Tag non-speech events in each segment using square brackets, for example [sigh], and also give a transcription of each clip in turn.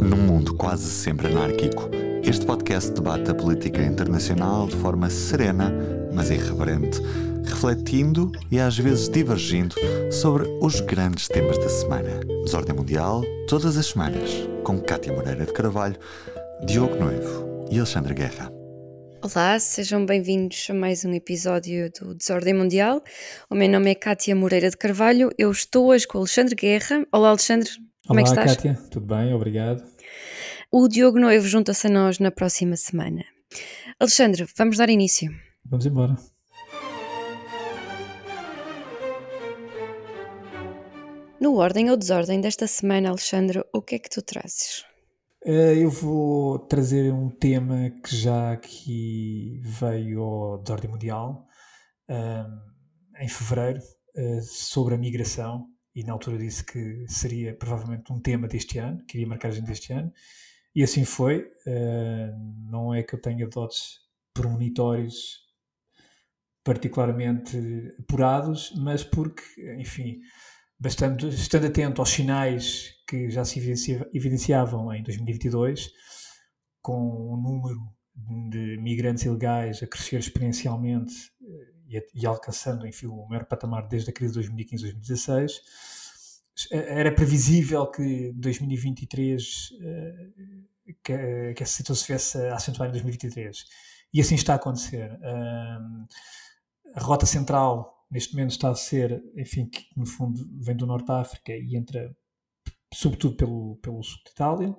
Num mundo quase sempre anárquico, este podcast debate a política internacional de forma serena, mas irreverente, refletindo e às vezes divergindo sobre os grandes temas da semana. Desordem Mundial, todas as semanas, com Cátia Moreira de Carvalho, Diogo Noivo e Alexandre Guerra. Olá, sejam bem-vindos a mais um episódio do Desordem Mundial. O meu nome é Cátia Moreira de Carvalho, eu estou hoje com o Alexandre Guerra. Olá, Alexandre, como Olá, é que estás? Kátia, tudo bem? Obrigado. O Diogo Noivo junta-se a nós na próxima semana. Alexandre, vamos dar início. Vamos embora. No Ordem ou Desordem desta semana, Alexandre, o que é que tu trazes? Eh, Eu vou trazer um tema que já aqui veio ao Desordem Mundial ahm, em fevereiro eh, sobre a migração e na altura disse que seria provavelmente um tema deste ano, que iria marcar a agenda deste ano e assim foi. Eh, Não é que eu tenha dotes premonitórios particularmente apurados, mas porque, enfim, bastante, estando atento aos sinais que já se evidencia- evidenciavam em 2022, com o número de migrantes ilegais a crescer exponencialmente e, alcançando, enfim, o maior patamar desde a crise de 2015-2016, eh, era previsível que 2023 eh, que, que essa situação se viesse a acentuar em 2023. E assim está a acontecer. A rota central, neste momento, está a ser, enfim, que no fundo vem do Norte de África e entra sobretudo pelo, pelo sul de Itália.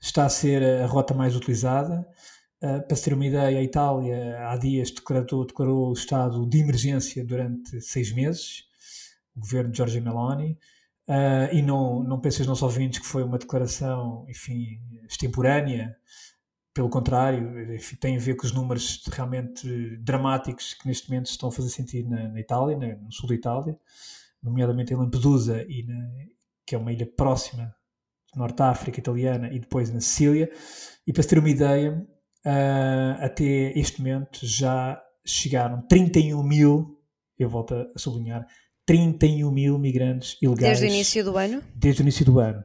Está a ser a rota mais utilizada. Uh, para se ter uma ideia, a Itália há dias declarou, declarou o estado de emergência durante seis meses, o governo de Giorgia Meloni, Uh, e não, não pensem os nossos ouvintes que foi uma declaração, enfim, extemporânea, pelo contrário, enfim, tem a ver com os números realmente dramáticos que neste momento estão a fazer sentir na, na Itália, na- no sul da Itália, nomeadamente em Lampedusa, e na- que é uma ilha próxima Norte África italiana, e depois na Sicília. E para se ter uma ideia, ah, até este momento já chegaram 31 mil, eu volto a sublinhar, 31 mil migrantes ilegais Desde o início do ano? desde o início do ano.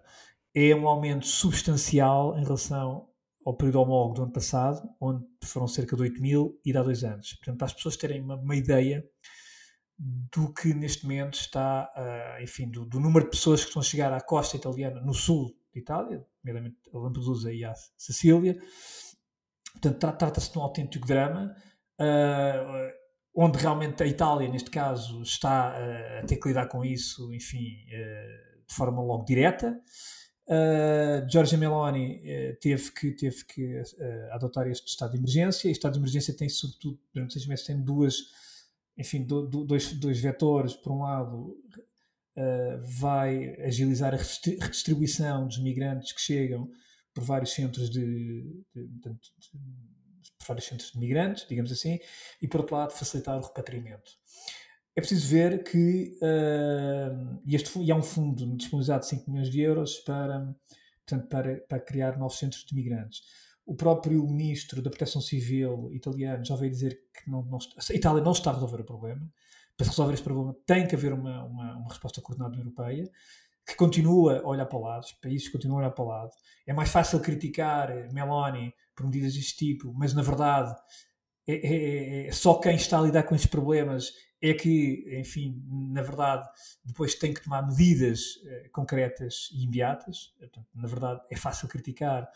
É um aumento substancial em relação ao período homólogo do ano passado, onde foram cerca de 8 mil e dá dois anos. Portanto, para as pessoas terem uma, uma ideia do que neste momento está, ah, enfim, do, do número de pessoas que estão a chegar à costa italiana no sul de Itália, nomeadamente a Lampedusa e a Sicília. Portanto, tra- trata-se de um autêntico drama, ah, onde realmente a Itália, neste caso, está ah, a ter que lidar com isso, enfim, ah, de forma logo direta. Uh, Giorgia Meloni teve que, teve que adotar este estado de emergência. E estado de emergência tem, sobretudo, durante seis meses, tem duas, enfim, do- do- dois, dois vetores. Por um lado, vai agilizar a redistribuição dos migrantes que chegam por vários centros de, de- de- de- por vários centros de migrantes, digamos assim, e por outro lado, facilitar o repatriamento. É preciso ver que e este, e há um fundo disponibilizado de 5 milhões de euros para, portanto, para, para criar novos centros de migrantes. O próprio ministro da Proteção Civil italiano já veio dizer que não, não a Itália não está a resolver o problema. Para resolver este problema tem que haver uma, uma, uma resposta coordenada europeia que continua a olhar para o lado, os países continuam a olhar para o lado. É mais fácil criticar eh, Meloni por medidas deste tipo, mas na verdade é, é- é só quem está a lidar com estes problemas é que, enfim, na verdade, depois tem que tomar medidas eh, concretas e imediatas. Portanto, na verdade, é fácil criticar,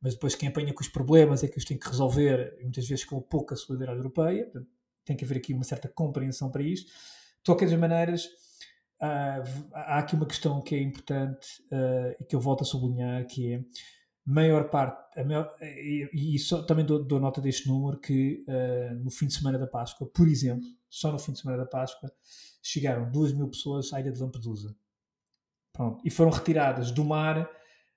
mas depois quem apanha com os problemas é que os tem que resolver, muitas vezes com pouca solidariedade europeia. Portanto, tem que haver aqui uma certa compreensão para isto. De qualquer das maneiras, ah, v- há aqui uma questão que é importante ah, e que eu volto a sublinhar, que é maior parte, a maior- e, e só, também dou, dou nota deste número, que ah, no fim de semana da Páscoa, por exemplo, só no fim de semana da Páscoa, chegaram 2 mil pessoas à ilha de Lampedusa. Pronto. E foram retiradas do mar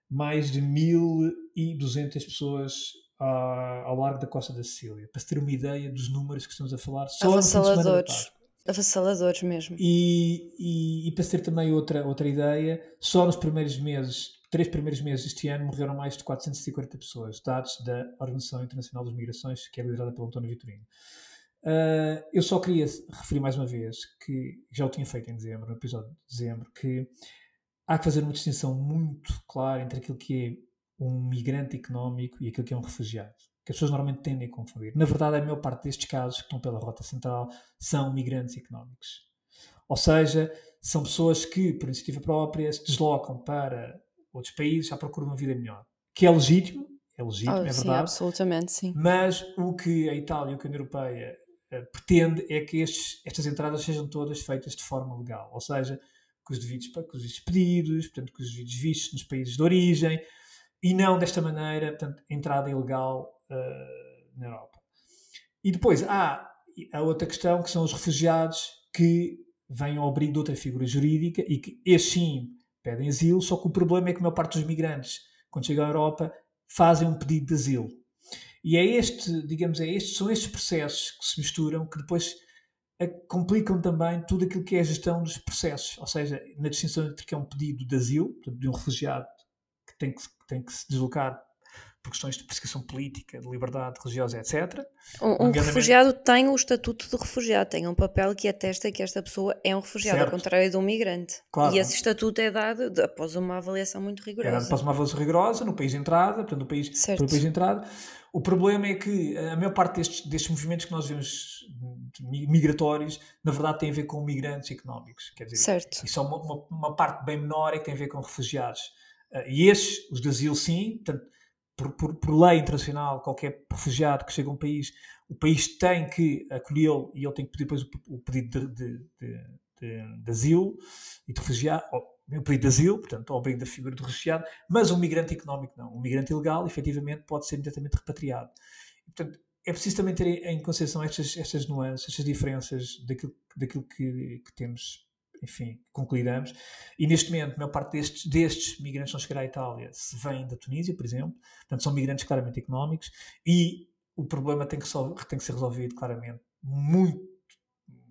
mais de 1.200 pessoas ah, ao largo da costa da Sicília. Para se ter uma ideia dos números que estamos a falar só no fim de semana da. Páscoa. Avassaladores mesmo. E, e, e para se ter também outra, outra ideia, só nos primeiros meses, três primeiros meses deste ano, morreram mais de 440 pessoas, dados da Organização Internacional das Migrações, que é liderada pelo António Vitorino. Uh, eu só queria referir mais uma vez que já o tinha feito em dezembro, no episódio de dezembro, que há que fazer uma distinção muito clara entre aquilo que um migrante económico e aquilo que é um refugiado. Que as pessoas normalmente tendem a confundir. Na verdade, a maior parte destes casos que estão pela Rota Central são migrantes económicos. Ou seja, são pessoas que, por iniciativa própria, se deslocam para outros países à procura de uma vida melhor. Que é legítimo, é legítimo, oh, é sim, verdade. absolutamente, sim. Mas o que a Itália e a União Europeia uh, pretende é que estes, estas entradas sejam todas feitas de forma legal. Ou seja, com os devidos, com os devidos pedidos, portanto, com os devidos vistos nos países de origem, e não desta maneira, portanto, entrada ilegal uh, na Europa. E depois há a outra questão que são os refugiados que vêm ao abrigo de outra figura jurídica e que estes sim pedem asilo, só que o problema é que a maior parte dos migrantes, quando chegam à Europa, fazem um pedido de asilo. E é este, digamos, é estes, são estes processos que se misturam que depois complicam também tudo aquilo que é a gestão dos processos, ou seja, na distinção entre que é um pedido de asilo, de um refugiado que tem que, que tem que se deslocar por questões de perseguição política, de liberdade religiosa, etc. Um, um refugiado tem o estatuto de refugiado, tem um papel que atesta que esta pessoa é um refugiado, certo. ao contrário de um migrante. Claro. E esse estatuto é dado de, após uma avaliação muito rigorosa. É dado após uma avaliação rigorosa no país de entrada, portanto, no país, no país de entrada. O problema é que a maior parte destes, destes movimentos que nós vemos migratórios, na verdade, tem a ver com migrantes económicos. Quer dizer, certo. e só uma, uma, uma parte bem menor é que tem a ver com refugiados. Uh, e esses, os de asilo, sim, portanto, por, por, por, lei internacional, qualquer refugiado que chega a um país, o país tem que acolhê-lo e ele tem que pedir depois o, o pedido de, de, de, de, asilo e de refugiado, o pedido de asilo, portanto, ao abrigo da figura do refugiado, mas um migrante económico não. Um migrante ilegal, efetivamente, pode ser imediatamente repatriado. Portanto, é preciso também ter em consideração estas, estas nuances, estas diferenças daquilo, daquilo que, que temos enfim, concluiramos. E neste momento, a maior parte destes, destes migrantes que vão chegar à Itália se vêm da Tunísia, por exemplo, portanto, são migrantes claramente económicos e o problema tem que, tem que ser resolvido claramente muito.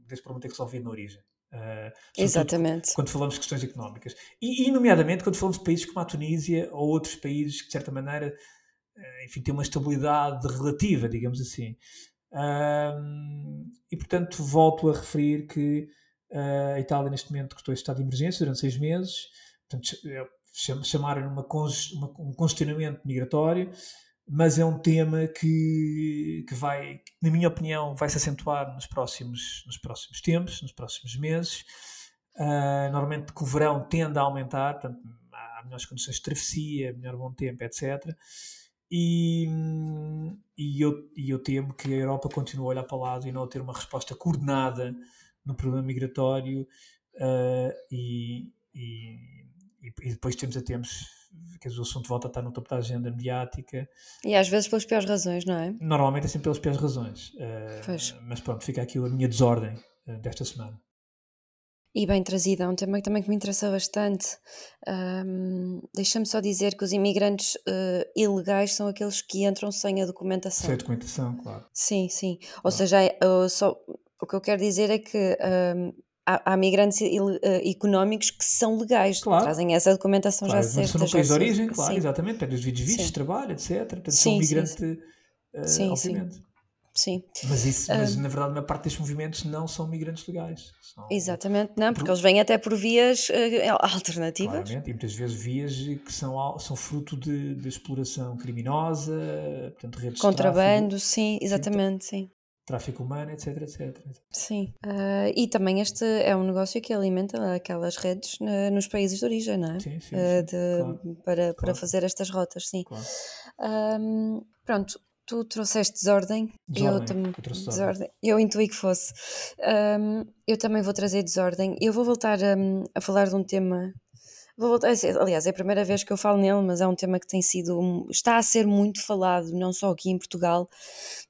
Desse problema tem que ser resolvido na origem. Uh, Exatamente. Quando falamos de questões económicas. E, e, nomeadamente, quando falamos de países como a Tunísia ou outros países que, de certa maneira, uh, enfim, têm uma estabilidade relativa, digamos assim. Uh, e, portanto, volto a referir que Uh, a Itália, neste momento, decretou este estado de emergência durante seis meses. Portanto, chamaram uma, uma, um congestionamento migratório, mas é um tema que, que vai, na minha opinião, vai se acentuar nos próximos, nos próximos tempos, nos próximos meses. Uh, normalmente que o verão tende a aumentar, portanto, há melhores condições de travessia, melhor bom tempo, etc. E, e, eu, e eu temo que a Europa continue a olhar para o lado e não a ter uma resposta coordenada no problema migratório uh, e, e, e, depois temos a tempos que o assunto volta a estar no topo da agenda mediática. E às vezes pelas piores razões, não é? Normalmente é sempre pelas piores razões. Uh, mas pronto, fica aqui a minha desordem uh, desta semana. E bem trazida, é um tema também que me interessa bastante. Um, Deixa-me só dizer que os imigrantes uh, ilegais são aqueles que entram sem a documentação. Sem a documentação, claro. Sim, sim. Ou claro. seja, uh, só, o que eu quero dizer é que um, há, há, migrantes il, uh, económicos que são legais, claro. trazem essa documentação claro, já certa. São no país de origem, claro, sim. exatamente, têm os vídeos vistos trabalho, etc. Portanto, sim, são migrante, sim, uh, sim, obviamente. Sim. Mas, isso, mas na verdade, a parte destes movimentos não são migrantes legais. São... Exatamente, não, porque eles vêm até por vias uh, alternativas. Claramente, e muitas vezes vias que são, são fruto de, de exploração criminosa, portanto, redes Contrabando, de tráfico. sim, exatamente, sim. Sim tráfico humano, etc, etc. Sim, uh, e também este é um negócio que alimenta aquelas redes uh, nos países de origem, não é? Sim, sim, uh, de, claro. para, claro. para fazer estas rotas, sim. Claro. Um, pronto, tu trouxeste desordem, desordem. eu também eu desordem. Eu intuí que fosse. Um, eu também vou trazer desordem. Eu vou voltar a falar de um tema Vou voltar a ser, aliás, é a primeira vez que eu falo nele, mas é um tema que tem sido, está a ser muito falado, não só aqui em Portugal,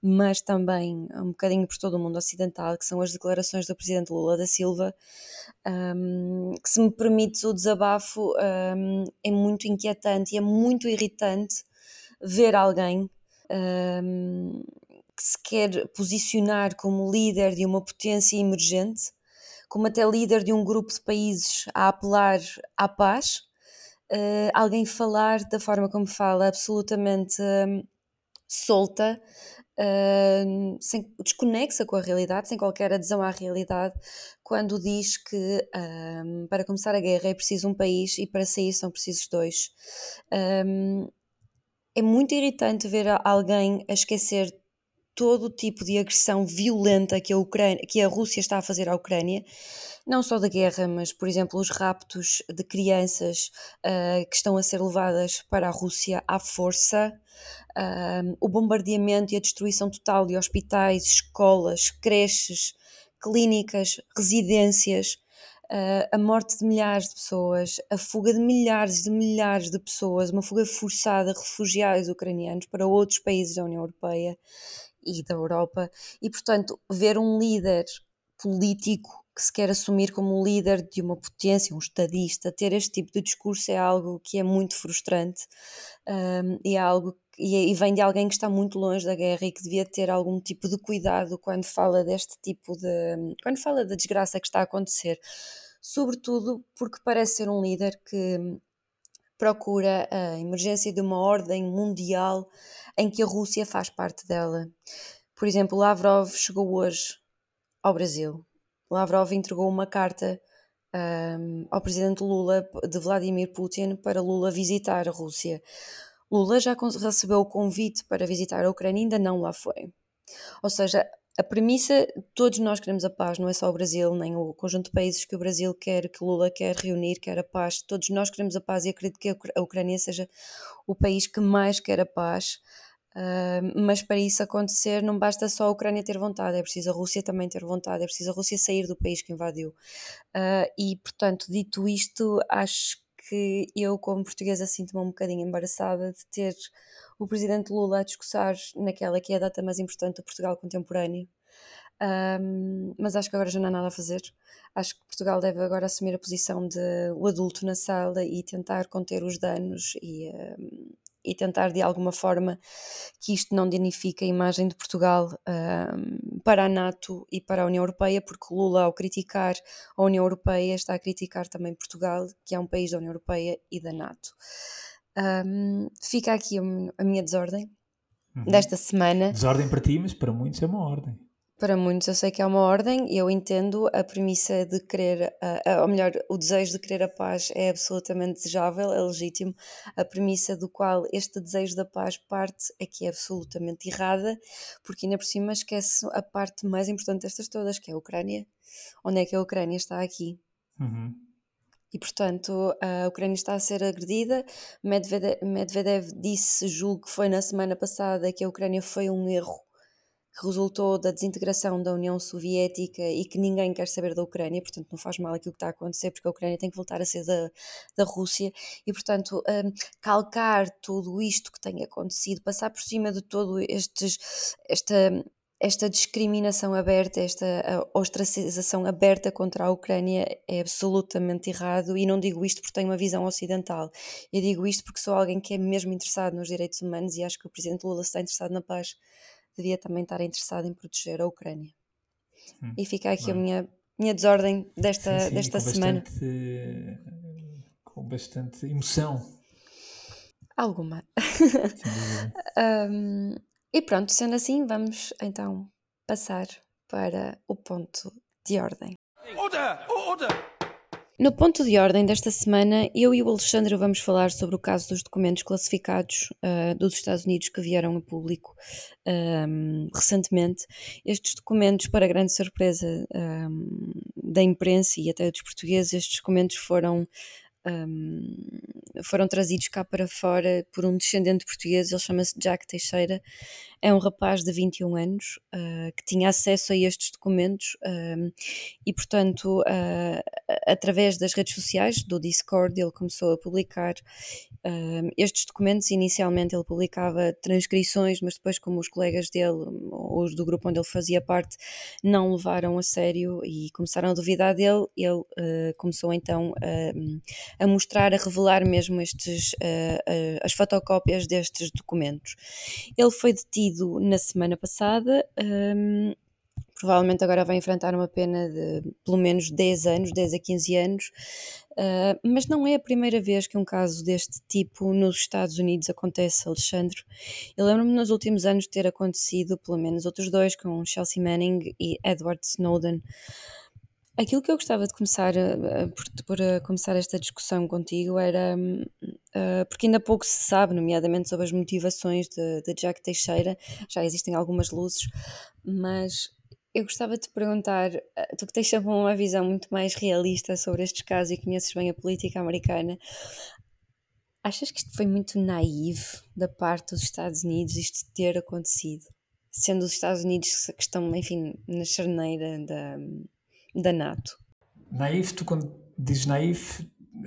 mas também um bocadinho por todo o mundo ocidental, que são as declarações do Presidente Lula da Silva, um, que se me permites o desabafo, um, é muito inquietante e é muito irritante ver alguém um, que se quer posicionar como líder de uma potência emergente como até líder de um grupo de países a apelar à paz, uh, alguém falar da forma como fala, absolutamente uh, solta, uh, sem, desconexa com a realidade, sem qualquer adesão à realidade, quando diz que para começar a guerra é preciso um país e para sair são precisos dois. É muito irritante ver alguém a esquecer todo o tipo de agressão violenta que a, Ucrânia, que a Rússia está a fazer à Ucrânia, não só da guerra, mas, por exemplo, os raptos de crianças uh, que estão a ser levadas para a Rússia à força, uh, o bombardeamento e a destruição total de hospitais, escolas, creches, clínicas, residências. Uh, a morte de milhares de pessoas, a fuga de milhares de milhares de pessoas, uma fuga forçada de refugiados ucranianos para outros países da União Europeia e da Europa, e portanto, ver um líder político que se quer assumir como líder de uma potência, um estadista, ter este tipo de discurso é algo que é muito frustrante um, e é algo e, e vem de alguém que está muito longe da guerra e que devia ter algum tipo de cuidado quando fala deste tipo de quando fala da desgraça que está a acontecer, sobretudo porque parece ser um líder que procura a emergência de uma ordem mundial em que a Rússia faz parte dela. Por exemplo, Lavrov chegou hoje ao Brasil Lavrov entregou uma carta um, ao presidente Lula de Vladimir Putin para Lula visitar a Rússia. Lula já recebeu o convite para visitar a Ucrânia, ainda não lá foi. Ou seja, a premissa, todos nós queremos a paz, não é só o Brasil, nem o conjunto de países que o Brasil quer, que Lula quer reunir, quer a paz. Todos nós queremos a paz e acredito que a Ucrânia seja o país que mais quer a paz. Uh, mas para isso acontecer não basta só a Ucrânia ter vontade, é preciso a Rússia também ter vontade, é preciso a Rússia sair do país que invadiu. Uh, e portanto, dito isto, acho que eu, como portuguesa, sinto-me um bocadinho embaraçada de ter o presidente Lula a discursar naquela que é a data mais importante do Portugal contemporâneo. Um, mas acho que agora já não há nada a fazer. Acho que Portugal deve agora assumir a posição de o adulto na sala e tentar conter os danos e, um, e tentar de alguma forma que isto não danifique a imagem de Portugal um, para a NATO e para a União Europeia, porque Lula, ao criticar a União Europeia, está a criticar também Portugal, que é um país da União Europeia e da NATO. Um, fica aqui a minha desordem uhum. desta semana. Desordem para ti, mas para muitos é uma ordem. Para muitos eu sei que é uma ordem e eu entendo a premissa de querer, uh, ou melhor, o desejo de querer a paz é absolutamente desejável, é legítimo. A premissa do qual este desejo da paz parte é que é absolutamente errada, porque ainda por cima esquece a parte mais importante destas todas, que é a Ucrânia. Onde é que a Ucrânia está aqui? Uhum. E, portanto, a Ucrânia está a ser agredida. Medvedev, Medvedev disse, julgo que foi na semana passada, que a Ucrânia foi um erro que resultou da desintegração da União Soviética e que ninguém quer saber da Ucrânia, portanto não faz mal aquilo que está a acontecer, porque a Ucrânia tem que voltar a ser da, da Rússia, e portanto um, calcar tudo isto que tem acontecido, passar por cima de todo estes, esta, esta discriminação aberta, esta ostracização aberta contra a Ucrânia é absolutamente errado. E não digo isto porque tenho uma visão ocidental. Eu digo isto porque sou alguém que é mesmo interessado nos direitos humanos e acho que o Presidente Lula está interessado na paz devia também estar interessado em proteger a Ucrânia. Hum, e fica aqui bem. a minha, minha desordem desta, sim, sim, desta com semana. Bastante, com bastante emoção. Alguma. um, [laughs] e pronto, sendo assim, vamos então passar para o ponto de ordem. Order! Order! No ponto de ordem desta semana, eu e o Alexandre vamos falar sobre o caso dos documentos classificados uh, dos Estados Unidos que vieram a público um, recentemente. Estes documentos, para grande surpresa um, da imprensa e até dos portugueses, estes documentos foram um, foram trazidos cá para fora por um descendente português, ele chama-se Jack Teixeira, é um rapaz de 21 anos uh, que tinha acesso a estes documentos um, e, portanto, uh, através das redes sociais, do Discord, ele começou a publicar uh, estes documentos. Inicialmente ele publicava transcrições, mas depois, como os colegas dele, ou os do grupo onde ele fazia parte, não levaram a sério e começaram a duvidar dele, ele começou então a mostrar, a revelar mesmo estes, as fotocópias destes documentos. Ele foi detido na semana passada. Um, provavelmente agora vai enfrentar uma pena de pelo menos 10 anos, 10 a 15 anos, uh, mas não é a primeira vez que um caso deste tipo nos Estados Unidos acontece, Alexandre. Eu lembro-me nos últimos anos ter acontecido pelo menos outros dois, com Chelsea Manning e Edward Snowden. Aquilo que eu gostava de começar por, por começar esta discussão contigo era uh, porque ainda pouco se sabe, nomeadamente sobre as motivações de, de Jack Teixeira, já existem algumas luzes, mas eu gostava de te perguntar, tu que tens uma visão muito mais realista sobre estes casos e conheces bem a política americana, achas que isto foi muito naivo da parte dos Estados Unidos isto ter acontecido? Sendo os Estados Unidos que estão, enfim, na charneira da, da NATO. Naivo, tu quando dizes naivo,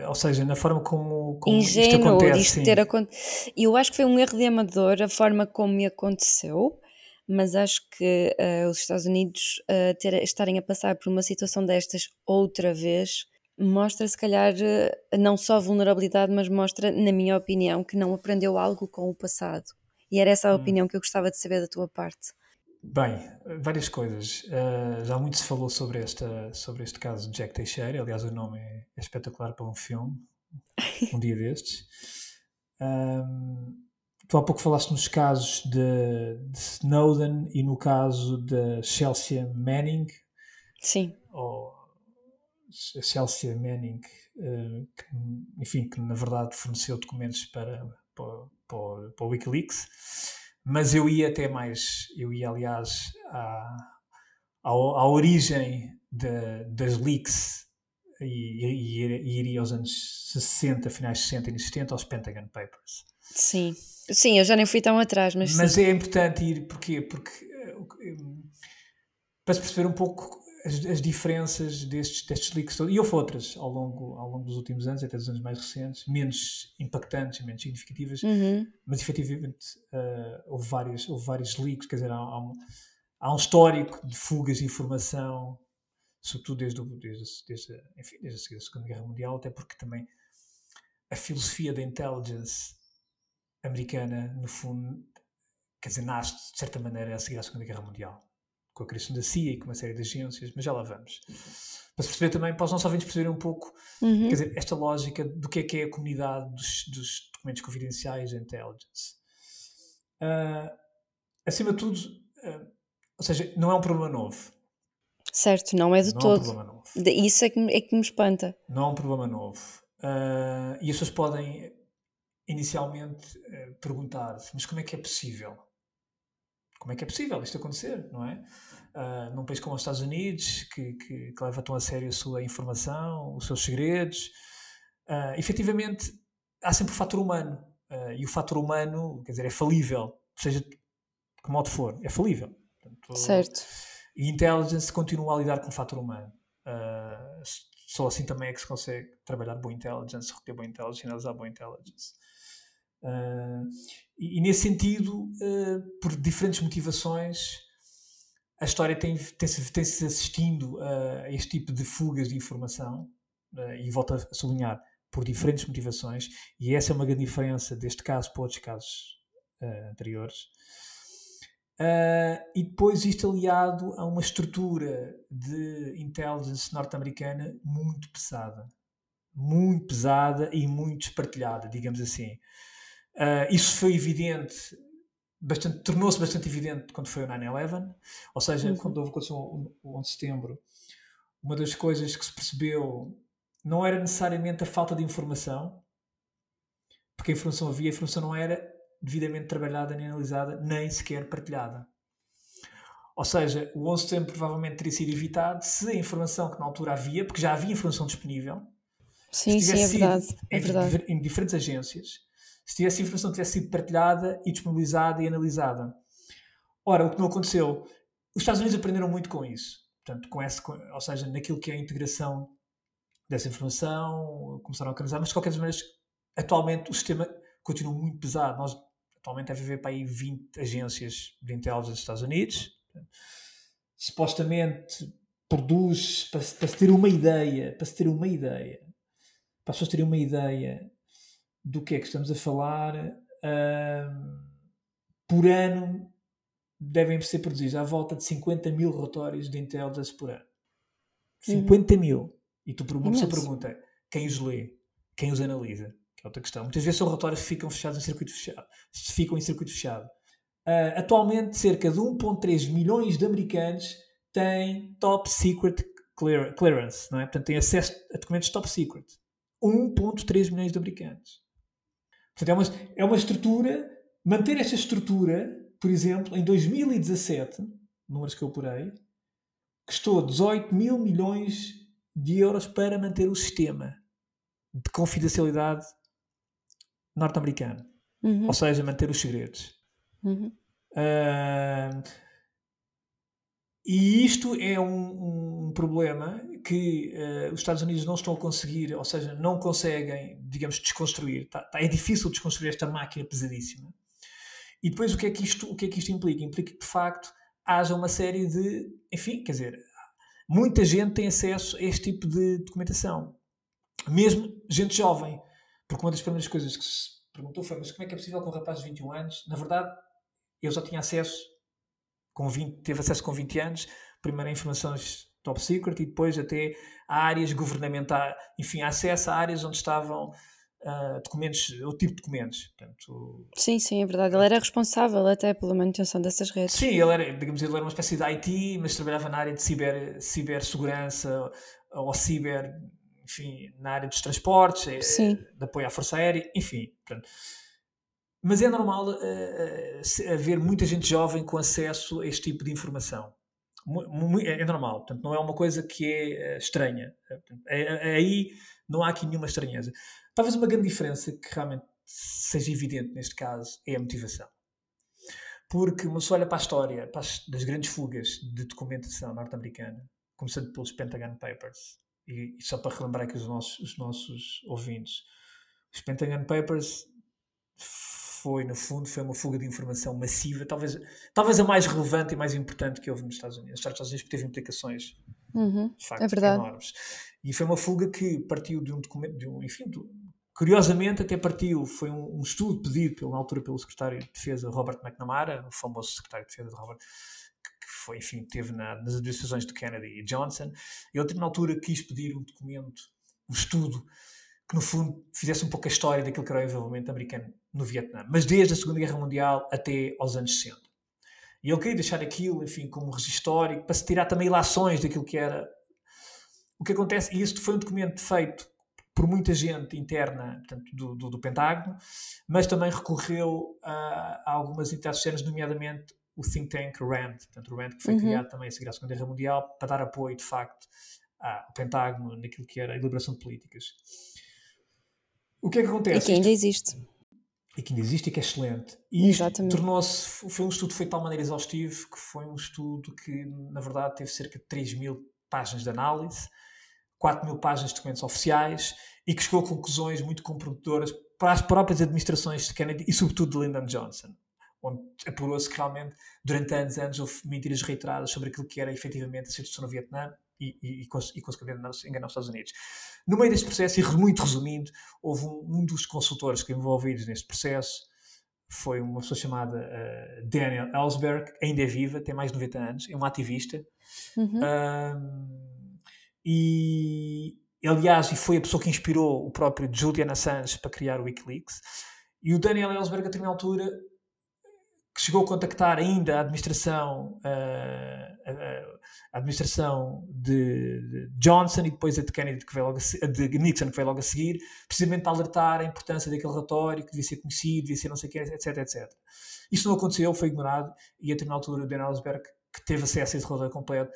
ou seja, na forma como, como Ingênuo, isto acontece. Isto ter acontecido. Eu acho que foi um erro de amador a forma como me aconteceu, mas acho que uh, os Estados Unidos uh, ter, estarem a passar por uma situação destas outra vez mostra, se calhar, uh, não só vulnerabilidade, mas mostra, na minha opinião, que não aprendeu algo com o passado. E era essa a hum. opinião que eu gostava de saber da tua parte. Bem, várias coisas. Uh, já muito se falou sobre, esta, sobre este caso de Jack Teixeira. Aliás, o nome é, é espetacular para um filme, um dia destes. Um, tu há pouco falaste nos casos de, de, Snowden e no caso de Chelsea Manning. Sim. Ou Chelsea Manning, uh, que, enfim, que na verdade forneceu documentos para, para, para, para o Wikileaks. Mas eu ia até mais, eu ia aliás à, à, à origem de, das leaks e, e, e, iria aos anos 60, finais de 60 e 70, aos Pentagon Papers. Sim, sim, eu já nem fui tão atrás, mas. Mas sim. é importante ir, porquê? Porque eh, para se perceber um pouco as, as, diferenças destes, destes leaks todos, e houve outras ao longo, ao longo dos últimos anos, até dos anos mais recentes, menos impactantes, menos significativas, uhum. mas efetivamente uh, houve, várias, houve vários leaks, quer dizer, há, há, um, há um histórico de fugas de informação, sobretudo desde, desde, desde, enfim, desde a Segunda Guerra Mundial, até porque também a filosofia da intelligence americana, no fundo, quer dizer, nasce de certa maneira a seguir à Segunda Guerra Mundial com a criação da CIA e com uma série de agências, mas já lá vamos. Para se perceber também, para os nossos ouvintes perceberem um pouco, uhum. quer dizer, esta lógica do que é que é a comunidade dos, dos documentos confidenciais de intelligence. Uh, acima de tudo, uh, ou seja, não é um problema novo. Certo, não é de não todo. É um problema novo. Isso é que, é que me espanta. Não é um problema novo. Uh, e as pessoas podem inicialmente perguntar-se, mas como é que é possível? Como é que é possível isto acontecer, não é? Uh, num país como os Estados Unidos, que, que, que, leva tão a sério a sua informação, os seus segredos, uh, efetivamente há sempre o fator humano. Uh, e o fator humano, quer dizer, é falível, seja de que modo for, é falível. Portanto, certo. E intelligence continua a lidar com o fator humano. Uh, só assim também é que se consegue trabalhar boa intelligence, reter boa intelligence, analisar boa intelligence. Uh, e, e, nesse sentido, uh, por diferentes motivações, a história tem-se tem -se, tem -se assistindo a este tipo de fugas de informação, uh, e volto a sublinhar, por diferentes motivações, e essa é uma grande diferença deste caso para outros casos anteriores. e depois isto aliado a uma estrutura de intelligence norte-americana muito pesada. Muito pesada e muito espartilhada, digamos assim. Uh, isso foi evidente, bastante, tornou-se bastante evidente quando foi o 9-11, ou seja, uhum. quando houve o, o 11 de setembro, uma das coisas que se percebeu não era necessariamente a falta de informação, porque a informação havia, a informação não era devidamente trabalhada nem analisada, nem sequer partilhada. Ou seja, o 11 de setembro provavelmente teria sido evitado se a informação que na altura havia, porque já havia informação disponível, sim, sim, é verdade, é verdade. em diferentes agências, se essa informação tivesse sido partilhada e disponibilizada e analisada. Ora, o que não aconteceu, os Estados Unidos aprenderam muito com isso. Portanto, com esse, ou seja, naquilo que é a integração dessa informação, começaram a organizar, mas de qualquer maneira, atualmente o sistema continua muito pesado. Nós atualmente deve haver para aí 20 agências de intelligence dos Estados Unidos. Supostamente produz, para, para se ter uma ideia, para se ter uma ideia, para as pessoas terem uma ideia, do que é que estamos a falar, uh, por ano devem ser produzidos à volta de 50 mil relatórios de intelligence por ano. 50 uhum. mil. E tu, uma pessoa pergunta quem os lê, quem os analisa, que é outra questão. Muitas vezes são relatórios que ficam fechados em circuito fechado. Ficam em circuito fechado. Uh, atualmente, cerca de 1,3 milhões de americanos têm top secret clear, clearance, não é? Portanto, tem acesso a documentos top secret. 1.3 milhões de americanos. Portanto, é uma, é uma estrutura, manter esta estrutura, por exemplo, em 2017, números que eu apurei, custou 18 mil milhões de euros para manter o sistema de confidencialidade norte-americano. Uhum. Ou seja, manter os segredos. Uhum. Uh, e isto é um, um problema que uh, os Estados Unidos não estão a conseguir, ou seja, não conseguem, digamos, desconstruir. Tá, tá, é difícil desconstruir esta máquina pesadíssima. E depois o que, é que isto, o que é que isto implica? Implica que, de facto, haja uma série de. Enfim, quer dizer, muita gente tem acesso a este tipo de documentação. Mesmo gente jovem. Porque uma das primeiras coisas que se perguntou foi: mas como é que é possível com um rapaz de 21 anos? Na verdade, eu já tinha acesso, com 20, teve acesso com 20 anos, primeiro a informações top secret e depois até a áreas governamentais, enfim, acesso a áreas onde estavam uh, documentos, o tipo de documentos. Portanto, sim, sim, é verdade. Ele era responsável até pela manutenção dessas redes. Sim, ele era, digamos, ele era uma espécie de IT, mas trabalhava na área de ciber, cibersegurança ou ciber, enfim, na área dos transportes, eh, sim. de apoio à Força Aérea, enfim. Portanto, mas é normal uh, haver muita gente jovem com acesso a este tipo de informação. É normal, portanto, não é uma coisa que é estranha. Aí não há aqui nenhuma estranheza. Talvez uma grande diferença que realmente seja evidente neste caso é a motivação. Porque uma pessoa olha para a história para as, das grandes fugas de documentação norte-americana, começando pelos Pentagon Papers, e, e, só para relembrar aqui os nossos, os nossos ouvintes, os Pentagon Papers foi, no fundo, foi uma fuga de informação massiva, talvez, talvez a mais relevante e mais importante que houve nos Estados Unidos. Nos Estados Unidos teve implicações uhum, de facto, é verdade. enormes. E foi uma fuga que partiu de um documento, de um, enfim, curiosamente até partiu, foi um, um, estudo pedido pelo, na altura pelo secretário de Defesa Robert McNamara, o famoso secretário de Defesa de Robert, que foi, enfim, teve na, nas administrações de Kennedy e Johnson. Ele, na altura, quis pedir um documento, um estudo que no fundo fizesse um pouco a história daquilo que era o envolvimento americano no Vietnã, mas desde a Segunda Guerra Mundial até aos anos 60. E ele queria deixar aquilo, enfim, como registro histórico, para se tirar também ilações daquilo que era. O que acontece, e isto foi um documento feito por muita gente interna portanto, do, do, do Pentágono, mas também recorreu a, a algumas entidades externas, nomeadamente o think tank RAND, portanto, o RAND que foi uhum. criado também a seguir à Segunda Guerra Mundial para dar apoio, de facto, ao Pentágono naquilo que era a elaboração de políticas. O que é que acontece? E que ainda existe. E que ainda existe e que é excelente. E isto tornou-se, foi um estudo feito de tal maneira exaustivo que foi um estudo que, na verdade, teve cerca de 3 mil páginas de análise, 4 mil páginas de documentos oficiais e que chegou a conclusões muito comprometedoras para as próprias administrações de Kennedy e, sobretudo, de Lyndon Johnson, onde apurou-se que realmente, durante anos e anos, houve mentiras reiteradas sobre aquilo que era efetivamente a situação no Vietnã e, e, e, consequentemente enganar os Estados Unidos. No meio deste processo, e muito resumindo, houve um, um dos consultores que envolvidos neste processo, foi uma pessoa chamada uh, Daniel Ellsberg, ainda é viva, tem mais de 90 anos, é uma ativista. Uhum. Um, e, aliás, e foi a pessoa que inspirou o próprio Julian Assange para criar o Wikileaks. E o Daniel Ellsberg, a determinada altura, chegou a contactar ainda a administração, a, a, administração de, Johnson e depois a de Kennedy, que veio logo a, de Nixon, que veio logo a seguir, precisamente para alertar a importância daquele relatório, que devia ser conhecido, devia ser não sei o quê, etc, etc. Isso não aconteceu, foi ignorado, e a determinada altura o Dan Ellsberg, que teve acesso a esse relatório completo,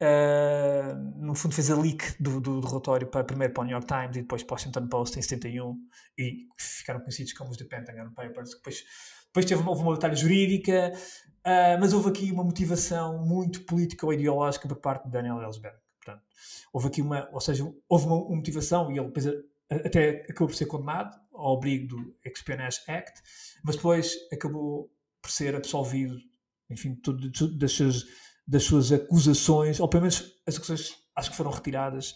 Uh, no fundo fez a leak do, do, do, relatório para, primeiro para o New York Times e depois para o Washington Post em 71 e ficaram conhecidos como os The Pentagon Papers depois depois teve, houve uma batalha jurídica, uh, mas houve aqui uma motivação muito política ou ideológica por parte de Daniel Ellsberg. Portanto, houve aqui uma, ou seja, houve uma, uma motivação e ele depois até acabou por ser condenado ao abrigo do Espionage Act, mas depois acabou por ser absolvido, enfim, tudo, tudo das, suas, das suas acusações, ou pelo menos as acusações acho que foram retiradas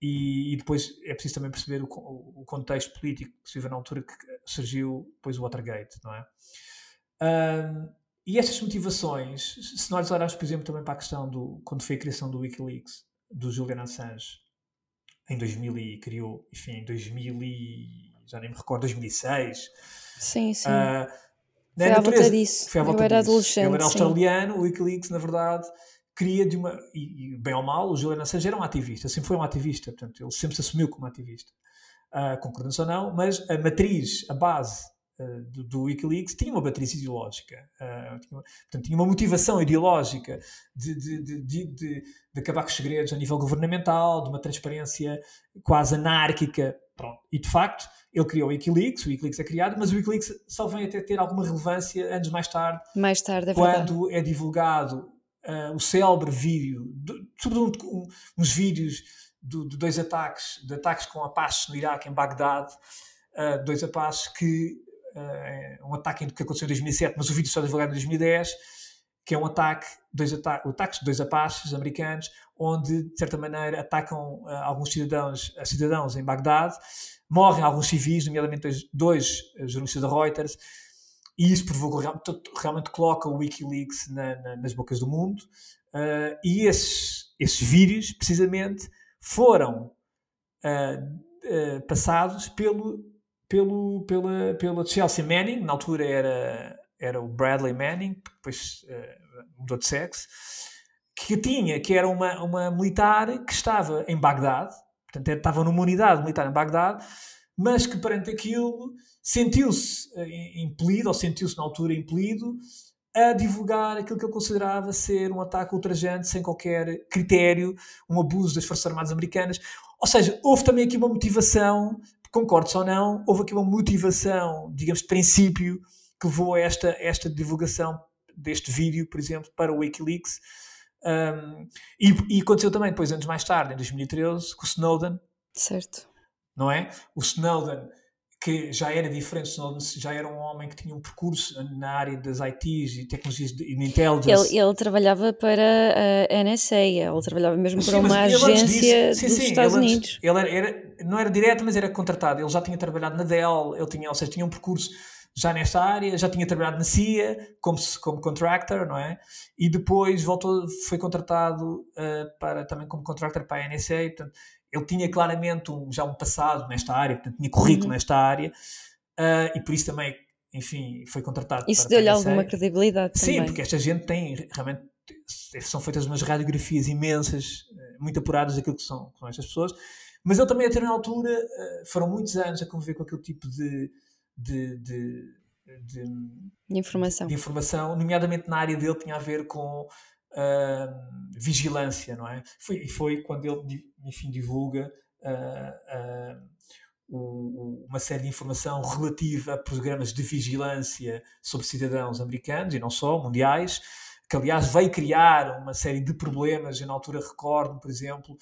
e, e, depois é preciso também perceber o, o contexto político que se vive na altura que surgiu depois o Watergate, não é? Um, e estas motivações, se nós olharmos, por exemplo, também para a questão do quando foi a criação do Wikileaks, do Julian Assange, em 2000 e criou, enfim, em 2000 e, já nem me recordo, 2006. Sim, sim. Uh, foi à volta disso. Foi à volta Eu era disso. adolescente. Ele era australiano, o Wikileaks, na verdade, queria de uma. E, e, bem ou mal, o Julian Assange era um ativista, sempre foi um ativista, portanto, ele sempre se assumiu como ativista, uh, concordância ou não, mas a matriz, a base uh, do, do, Wikileaks tinha uma matriz ideológica, uh, tinha, portanto, tinha uma motivação ideológica de, de, de, de, de acabar com os segredos a nível governamental, de uma transparência quase anárquica. Pronto. E de facto, ele criou o Wikileaks, o Wikileaks é criado, mas o Wikileaks só vem até ter alguma relevância anos mais tarde, mais tarde é quando verdade. é divulgado uh, o célebre vídeo, sobretudo um, uns vídeos do, de dois ataques, de ataques com Apaches no Iraque, em Bagdade, uh, dois Apaches que uh, um ataque que aconteceu em 2007, mas o vídeo só divulgado em 2010, que é um ataque, dois ata ataques de dois Apaches americanos, onde, de certa maneira, atacam uh, alguns cidadãos, cidadãos em Bagdade, morrem alguns civis, nomeadamente dois, dois jornalistas da Reuters, e isso provocou, realmente, coloca o Wikileaks na, na, nas bocas do mundo. E esses, esses precisamente, foram uh, uh, passados pelo, pelo, pela, pela Chelsea Manning, na altura era, era o Bradley Manning, depois mudou de sexo, que tinha, que era uma, uma militar que estava em Bagdade, portanto estava numa unidade militar em Bagdade, mas que perante aquilo sentiu-se impelido, ou sentiu-se na altura impelido, a divulgar aquilo que ele considerava ser um ataque ultrajante, sem qualquer critério, um abuso das Forças Armadas Americanas. Ou seja, houve também aqui uma motivação, concordes ou não, houve aqui uma motivação, digamos, de princípio, que levou a esta, esta divulgação deste vídeo, por exemplo, para o Wikileaks. Um, e, e, aconteceu também depois, anos mais tarde, em 2013, com o Snowden. Certo. Não é? O Snowden que já era diferente, já era um homem que tinha um percurso na área das ITs e tecnologias de, de intelligence. Ele, ele, trabalhava para a NSA, ele trabalhava mesmo para sim, uma agência disso, sim, dos sim, Estados ele Unidos. ele era, era, não era direto, mas era contratado. Ele já tinha trabalhado na Dell, ele tinha, ou seja, tinha um percurso já nesta área, já tinha trabalhado na CIA como, como contractor, não é? E depois voltou, foi contratado uh, para, também como contractor para a NSA, portanto, ele tinha claramente um, já um passado nesta área, portanto, tinha currículo uhum. nesta área, uh, e por isso também, enfim, foi contratado. Isso deu-lhe alguma credibilidade Sim, também. porque esta gente tem, realmente, são feitas umas radiografias imensas, eh, muito apuradas daquilo que são, com estas pessoas, mas ele também, até na altura, uh, foram muitos anos a conviver com aquele tipo de, de, de, de, de informação. de informação, nomeadamente na área dele, tinha a ver com uh, vigilância, não é? Foi, foi quando ele, enfim, divulga uh, uma série de informação relativa a programas de vigilância sobre cidadãos americanos e não só, mundiais, que aliás veio criar uma série de problemas. Eu na altura recordo, por exemplo,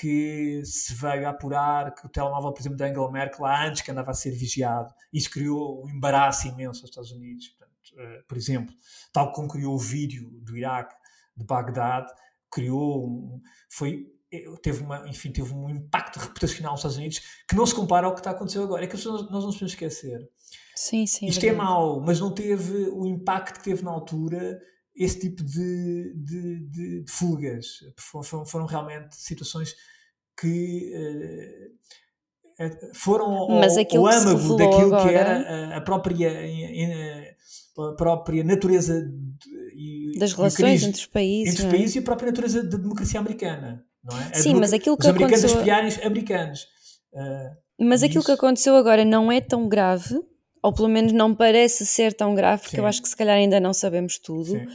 que se veio a apurar que o telemóvel, por exemplo, da Angela Merkel, antes que andava a ser vigiado. Isso criou um embaraço imenso aos Estados Unidos. Portanto, uh, por exemplo, tal como criou o vídeo do Iraque de Bagdade, criou um, foi eh, teve uma enfim teve um impacto reputacional nos Estados Unidos que não se compara ao que está acontecendo agora. É que nós, não nos podemos esquecer. Sim sim isto é verdade. é mau mas não teve o impacto que teve na altura esse tipo de, de, de, de fugas. Foram, foram, realmente situações que uh, foram ao, ao âmago daquilo agora... que era a, a própria a própria natureza das relações entre os países. Entre os é? países e a própria natureza da democracia americana. Não é? Sim, mas aquilo que os americanos aconteceu... espiarem americanos. Uh, mas aquilo isso... que aconteceu agora não é tão grave, ou pelo menos não parece ser tão grave, porque Sim. eu acho que se calhar ainda não sabemos tudo. Sim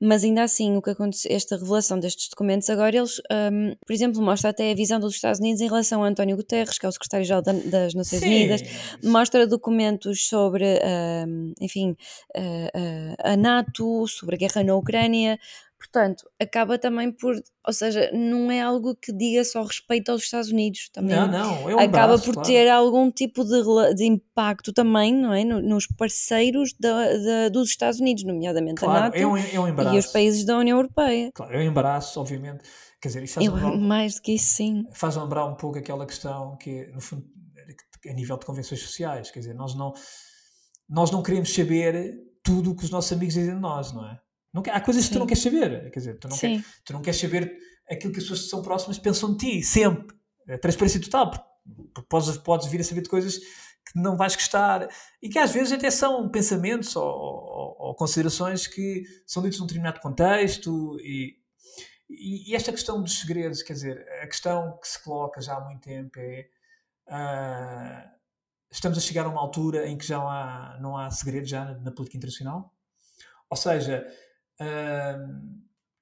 mas ainda assim o que acontece, esta revelação destes documentos agora eles, um, por exemplo, mostra até a visão dos Estados Unidos em relação a António Guterres, que é o secretário-geral das Nações Sim. Unidas, mostra documentos sobre, um, enfim, a, a, a NATO, sobre a guerra na Ucrânia, Portanto, acaba também por, ou seja, não é algo que diga só respeito aos Estados Unidos também. Não, não, é um Acaba braço, por claro. ter algum tipo de, de impacto também, não é? Nos parceiros da, da, dos Estados Unidos, nomeadamente claro, a NATO é um, é um e os países da União Europeia. Claro, é um embaraço, obviamente. Quer dizer, isso faz Eu, lembrar, mais do que isso, sim. Faz lembrar um pouco aquela questão que, no fundo, a nível de convenções sociais, quer dizer, nós não, nós não queremos saber tudo o que os nossos amigos dizem de nós, não é? Não, há coisas Sim. que tu não queres saber. Quer dizer, tu não, quer, tu não queres saber aquilo que as pessoas que são próximas pensam de ti, sempre. É transparência total. Porque podes, podes vir a saber de coisas que não vais gostar e que às vezes até são pensamentos ou, ou, ou considerações que são ditos num determinado contexto e, E, e, esta questão dos segredos, quer dizer, a questão que se coloca já há muito tempo é. Uh, estamos a chegar a uma altura em que já não há, não há segredos já na, na política internacional? Ou seja,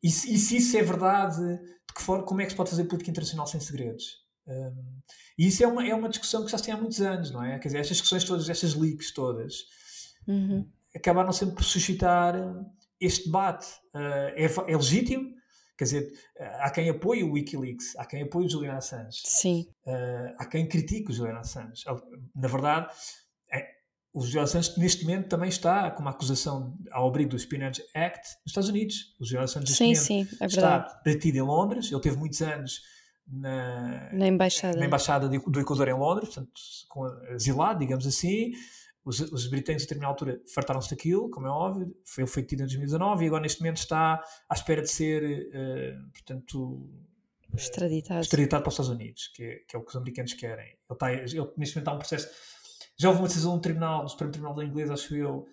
e, se, e, se, isso é verdade, de que forma, como é que se pode fazer política internacional sem segredos? Um, e isso é uma, é uma discussão que já se tem há muitos anos, não é? Quer dizer, estas discussões todas, estas leaks todas, uhum. acabaram sempre por suscitar este debate. Uh, é, é, legítimo, quer dizer, há quem apoie o Wikileaks, há quem apoie o Julian Assange, Sim. Uh, há quem critique o Julian Assange. Na verdade, o Julian Assange neste momento também está com uma acusação ao abrigo do Espionage Act nos Estados Unidos. O Julian Assange sim, sim, é está detido em Londres, ele teve muitos anos na, na embaixada, na embaixada do Equador em Londres, portanto, com asilado, digamos assim. Os, os britânicos, a determinada altura, fartaram-se daquilo, como é óbvio, foi feito em 2019 e agora, neste momento, está à espera de ser, uh, portanto, extraditado. extraditado para os Estados Unidos, que é, que é, o que os americanos querem. Ele está, ele, neste momento está um processo. Já houve uma decisão de um tribunal, do Supremo Tribunal da Inglês, acho eu,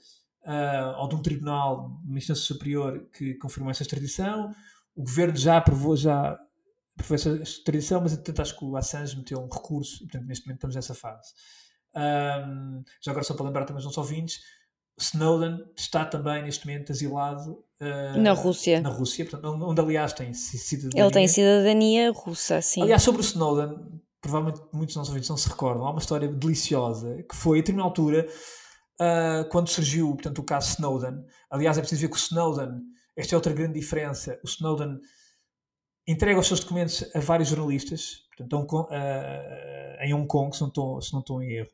uh, ou de um tribunal, uma instância superior, que confirmou essa extradição. O governo já aprovou, já aprovou essa extradição, mas entretanto acho que o Assange meteu um recurso e, portanto, neste momento estamos nessa fase. Um, já agora só para lembrar também os nossos ouvintes, Snowden está também neste momento asilado uh, na Rússia. Na Rússia, portanto, onde aliás tem cidadania. Ele tem cidadania russa, sim. Aliás, sobre o Snowden, provavelmente muitos dos nossos ouvintes não se recordam, há uma história deliciosa que foi, a determinada altura, uh, quando surgiu portanto, o caso Snowden. Aliás, é preciso ver que o Snowden, esta é outra grande diferença, o Snowden entrega os seus documentos a vários jornalistas, portanto, uh, em Hong Kong, se não estou, se não estou em erro.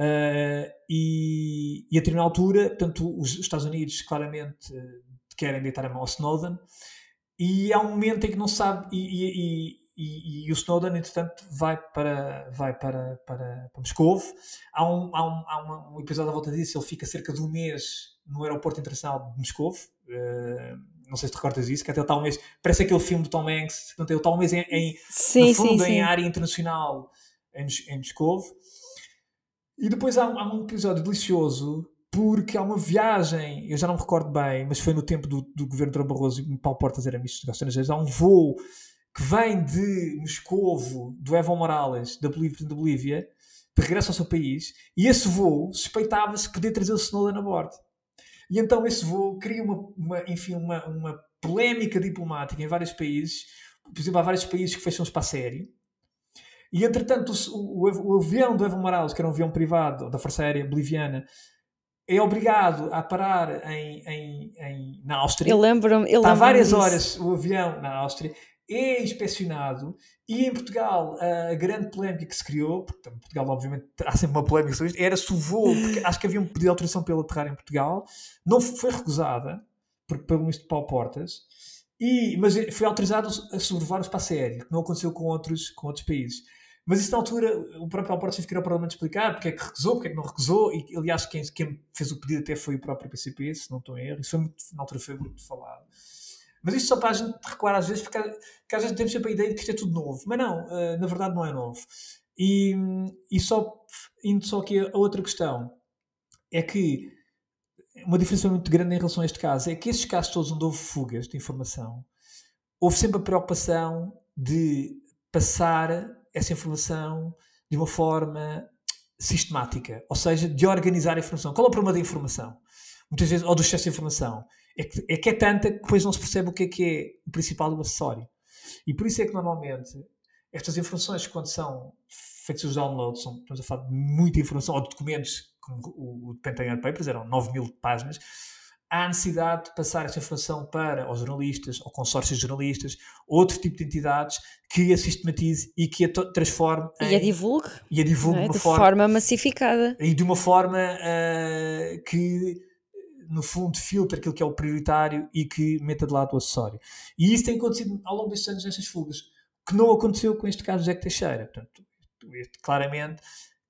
Uh, e, e a determinada altura, portanto, os Estados Unidos claramente querem deitar a mão ao Snowden, e há um momento em que não sabe, e, e, e, e o Snowden, entretanto, vai para, vai para, para, para Moscou. Há, um, há, um, há um episódio à volta disso, ele fica cerca de um mês no aeroporto internacional de Moscou. Uh, não sei se te recordas disso, que até está um mês, parece aquele filme do Tom Hanks, ele está um mês em, em sim, no fundo, sim, em sim. área internacional em, em Moscou. E depois há, há, um episódio delicioso, porque há uma viagem, eu já não me recordo bem, mas foi no tempo do, do governo de Dom Barroso e Paulo Portas era ministro dos estrangeiros, há um voo que vem de Moscovo, do Evo Morales, da Bolívia, da Bolívia, de regresso ao seu país, e esse voo suspeitava-se poder trazer o Snowden a bordo. E então esse voo cria uma, uma enfim, uma, uma polémica diplomática em vários países. Por exemplo, há vários países que fecham espaço aéreo. E entretanto, o, o, o, avião do Evo Morales, que era um avião privado da Força Aérea Boliviana, é obrigado a parar em, em, em na Áustria. Eu lembro-me. Está várias disso. horas o avião na Áustria, é inspecionado. E em Portugal, a grande polémica que se criou, porque em Portugal, obviamente, há sempre uma polémica sobre isto, era se o voo, porque acho que havia um pedido de autorização para ele aterrar em Portugal, não foi recusada por, pelo ministro Paulo Portas, e, mas foi autorizado a sobrevoar o espaço aéreo, que não aconteceu com outros, com outros países. Mas isso na altura, o próprio Paulo Portas teve que ir ao Parlamento explicar porque é que recusou, porque é que não recusou, e aliás, quem, quem fez o pedido até foi o próprio PCP, se não estou em erro, isso foi muito, na altura foi muito falado. Mas isto só para a gente recuar às vezes, porque, às vezes temos sempre a ideia de que isto é tudo novo. Mas não, uh, na verdade não é novo. E, e só indo só aqui a outra questão, é que uma diferença muito grande em relação a este caso é que estes casos todos onde houve fugas de informação, houve sempre a preocupação de passar essa informação de uma forma sistemática, ou seja, de organizar a informação. Qual é o problema da informação? Muitas vezes, ou do excesso de informação é que, é que é tanta que depois não se percebe o que é que é o principal do acessório. E por isso é que normalmente estas informações, quando são feitos os downloads, são, estamos a falar de muita informação, ou de documentos, como o, o Pentagon Papers, eram 9 mil páginas, há necessidade de passar esta informação para os jornalistas, ou consórcios de jornalistas, outro tipo de entidades que a sistematize e que a transforme e a divulgue, e a divulgue é? de uma de forma, forma massificada e de uma forma uh, que no fundo, filtra aquilo que é o prioritário e que meta de lado o acessório. E isso tem acontecido ao longo destes anos nestas fugas, que não aconteceu com este caso de Jack Teixeira. Portanto, este, claramente,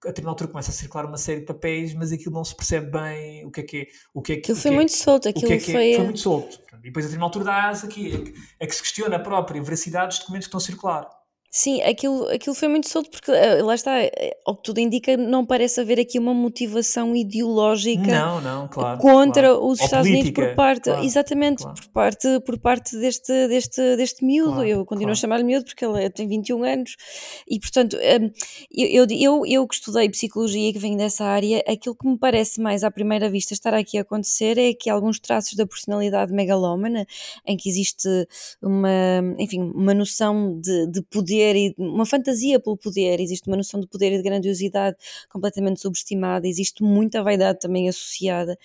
a determinada altura começa a circular uma série de papéis, mas aquilo não se percebe bem o que é que é. O que é que, aquilo foi é, muito solto, aquilo que é que foi... É, foi muito solto. E depois a determinada altura dá-se aqui, é que, é que se questiona a própria veracidade dos documentos que estão a circular. Sim, aquilo, aquilo foi muito solto porque eh, lá está, eh, ao que tudo indica, não parece haver aqui uma motivação ideológica Não, não, claro, contra claro. os Ou Estados Unidos por política, parte, claro, exatamente, claro, por parte, por parte deste, deste, deste miúdo. claro, Eu continuo a claro. chamar-lhe miúdo porque ele tem 21 anos e, portanto, hum, eu, eu, eu, eu que estudei psicologia e que venho dessa área, aquilo que me parece mais à primeira vista estar aqui a acontecer é que alguns traços da personalidade megalómana, em que existe uma, enfim, uma noção de, de poder e uma fantasia pelo poder, existe uma noção de poder e de grandiosidade completamente subestimada, existe muita vaidade também associada.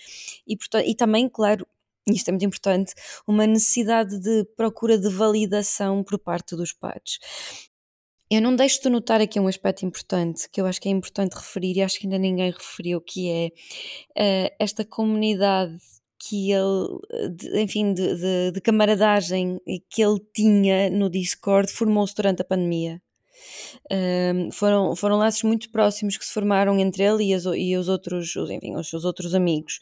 E, portanto, e também, claro, isto é muito importante, uma necessidade de procura de validação por parte dos pares. Eu não deixo de notar aqui um aspecto importante que eu acho que é importante referir e acho que ainda ninguém referiu, que é uh, esta comunidade que ele, de, enfim, de, de, de, camaradagem que ele tinha no Discord formou-se durante a pandemia. Um, foram, foram laços muito próximos que se formaram entre ele e, as, e os outros, enfim, os seus outros amigos.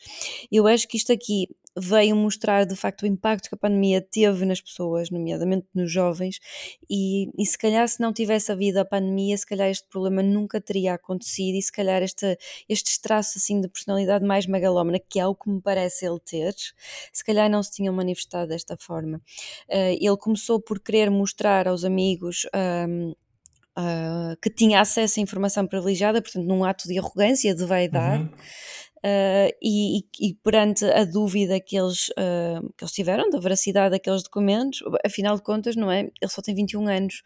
Eu acho que isto aqui veio mostrar de facto o impacto que a pandemia teve nas pessoas, nomeadamente nos jovens, e, e se calhar se não tivesse havido a pandemia, se calhar este problema nunca teria acontecido e se calhar este, estes traços assim de personalidade mais megalómana, que é o que me parece ele ter, se calhar não se tinham manifestado desta forma. Uh, ele começou por querer mostrar aos amigos um, uh, que tinha acesso à informação privilegiada, portanto, num ato de arrogância, de vaidade. Uhum. Uh, e, e, perante a dúvida que eles, uh, que eles tiveram da veracidade daqueles documentos, afinal de contas, não é? Ele só tem 21 anos,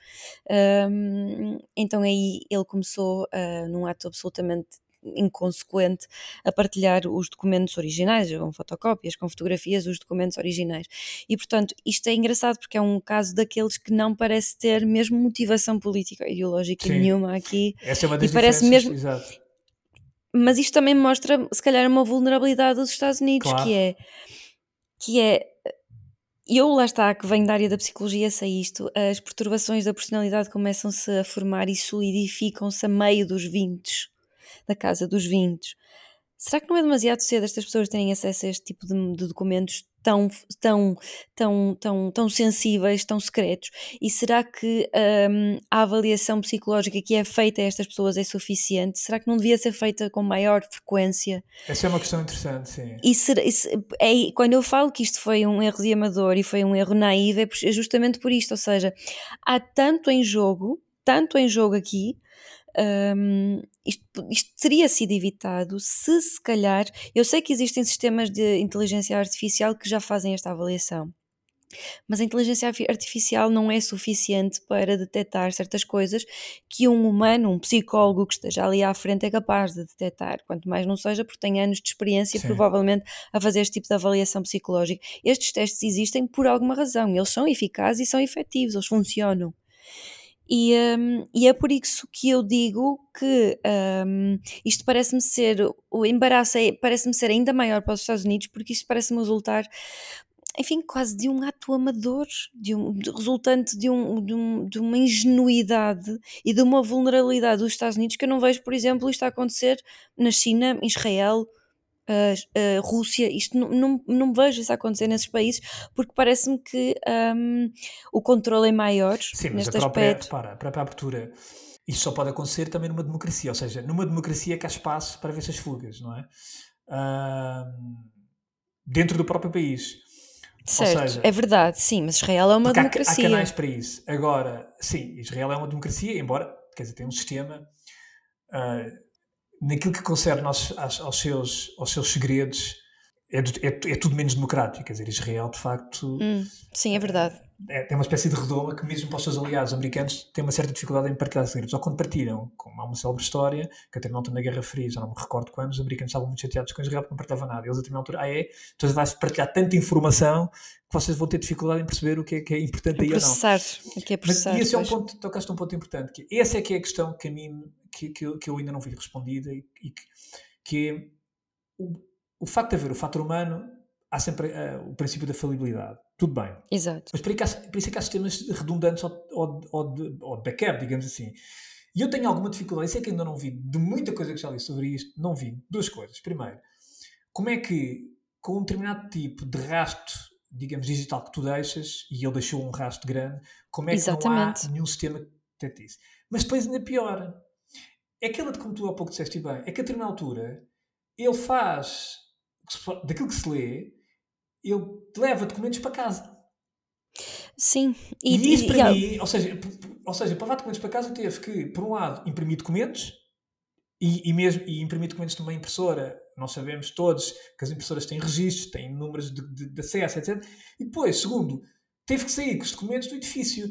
uh, então aí ele começou num ato absolutamente inconsequente a partilhar os documentos originais, com fotocópias, com fotografias dos documentos originais. E portanto, isto é engraçado porque é um caso daqueles que não parece ter mesmo motivação política ideológica Sim. nenhuma aqui. Essa é uma das e parece mesmo exato. Mas isto também mostra, se calhar, uma vulnerabilidade dos Estados Unidos, claro. que é que é eu lá está, que venho da área da psicologia, sei isto, as perturbações da personalidade começam-se a formar e solidificam-se a meio dos 20 da casa dos 20. Será que não é demasiado cedo estas pessoas terem acesso a este tipo de, de documentos tão, tão, tão, tão, tão sensíveis, tão secretos? E será que um, a avaliação psicológica que é feita a estas pessoas é suficiente? Será que não devia ser feita com maior frequência? Essa é uma questão interessante, sim. E é, quando eu falo que isto foi um erro de amador e foi um erro naivo, é, é justamente por isto, ou seja, há tanto em jogo, tanto em jogo aqui, um, isto, isto, teria sido evitado se, se calhar, eu sei que existem sistemas de inteligência artificial que já fazem esta avaliação, mas a inteligência artificial não é suficiente para detectar certas coisas que um humano, um psicólogo que esteja ali à frente é capaz de detectar, quanto mais não seja porque tem anos de experiência Sim. provavelmente a fazer este tipo de avaliação psicológica. Estes testes existem por alguma razão, eles são eficazes e são efetivos, eles funcionam. E, um, e, é por isso que eu digo que um, isto parece-me ser, o embaraço é, parece-me ser ainda maior para os Estados Unidos, porque isto parece-me resultar, enfim, quase de um ato amador, de um, de, resultante de, um, de, um, de uma ingenuidade e de uma vulnerabilidade dos Estados Unidos que eu não vejo, por exemplo, isto a acontecer na China, Israel, a, Rússia, isto não, não, não vejo isso acontecer nesses países porque parece-me que um, o controle é maior Sim, mas neste a própria, aspecto. Repara, a própria abertura, isso só pode acontecer também numa democracia, ou seja, numa democracia que há espaço para ver essas fugas, não é? Uh, dentro do próprio país. Certo, seja, é verdade, sim, mas Israel é uma democracia. Há, há canais para isso. Agora, sim, Israel é uma democracia, embora, quer dizer, tem um sistema... Uh, naquilo que concerne aos, aos, seus, aos seus segredos, é, é, é, tudo menos democrático. Quer dizer, Israel, de facto. Hum, sim, é verdade. É, é uma espécie de redoma que, mesmo para os seus aliados americanos, tem uma certa dificuldade em partilhar segredos. Ou quando partilham, como há uma célebre história, que até na altura da Guerra Fria, já não me recordo quando, os americanos estavam muito chateados com Israel porque não partilhava nada. Eles, a determinada altura, ah, é? Então vai-se partilhar tanta informação que vocês vão ter dificuldade em perceber o que é, que é importante aí processar, ou não. O que é processar. Mas, e esse é um ponto, tocaste um ponto importante. Que essa é que é a questão que a mim que, que, eu, que eu ainda não vi respondida e, e que, que é o, o facto de haver o fator humano há sempre uh, o princípio da falibilidade. Tudo bem. Exato. Mas por, isso é que há sistemas redundantes ou, ou, ou, de, ou de backup, digamos assim. E eu tenho alguma dificuldade, isso é que ainda não vi, de muita coisa que já li sobre isto, não vi duas coisas. Primeiro, como é que com um determinado tipo de rastro, digamos, digital que tu deixas, e ele deixou um rastro grande, como é que Exatamente. não há nenhum sistema até disse. Mas depois ainda pior. É aquela de como tu há pouco disseste bem, é que a determinada altura ele faz daquilo que se lê, ele leva documentos para casa. Sim. E, e isso para e, mim, ou seja, ou seja, para levar documentos para casa teve que, por um lado, imprimir documentos e, e, mesmo, e imprimir documentos numa impressora. Nós sabemos todos que as impressoras têm registros, têm números de, de, de acesso, etc. E depois, segundo, teve que sair com os documentos do edifício.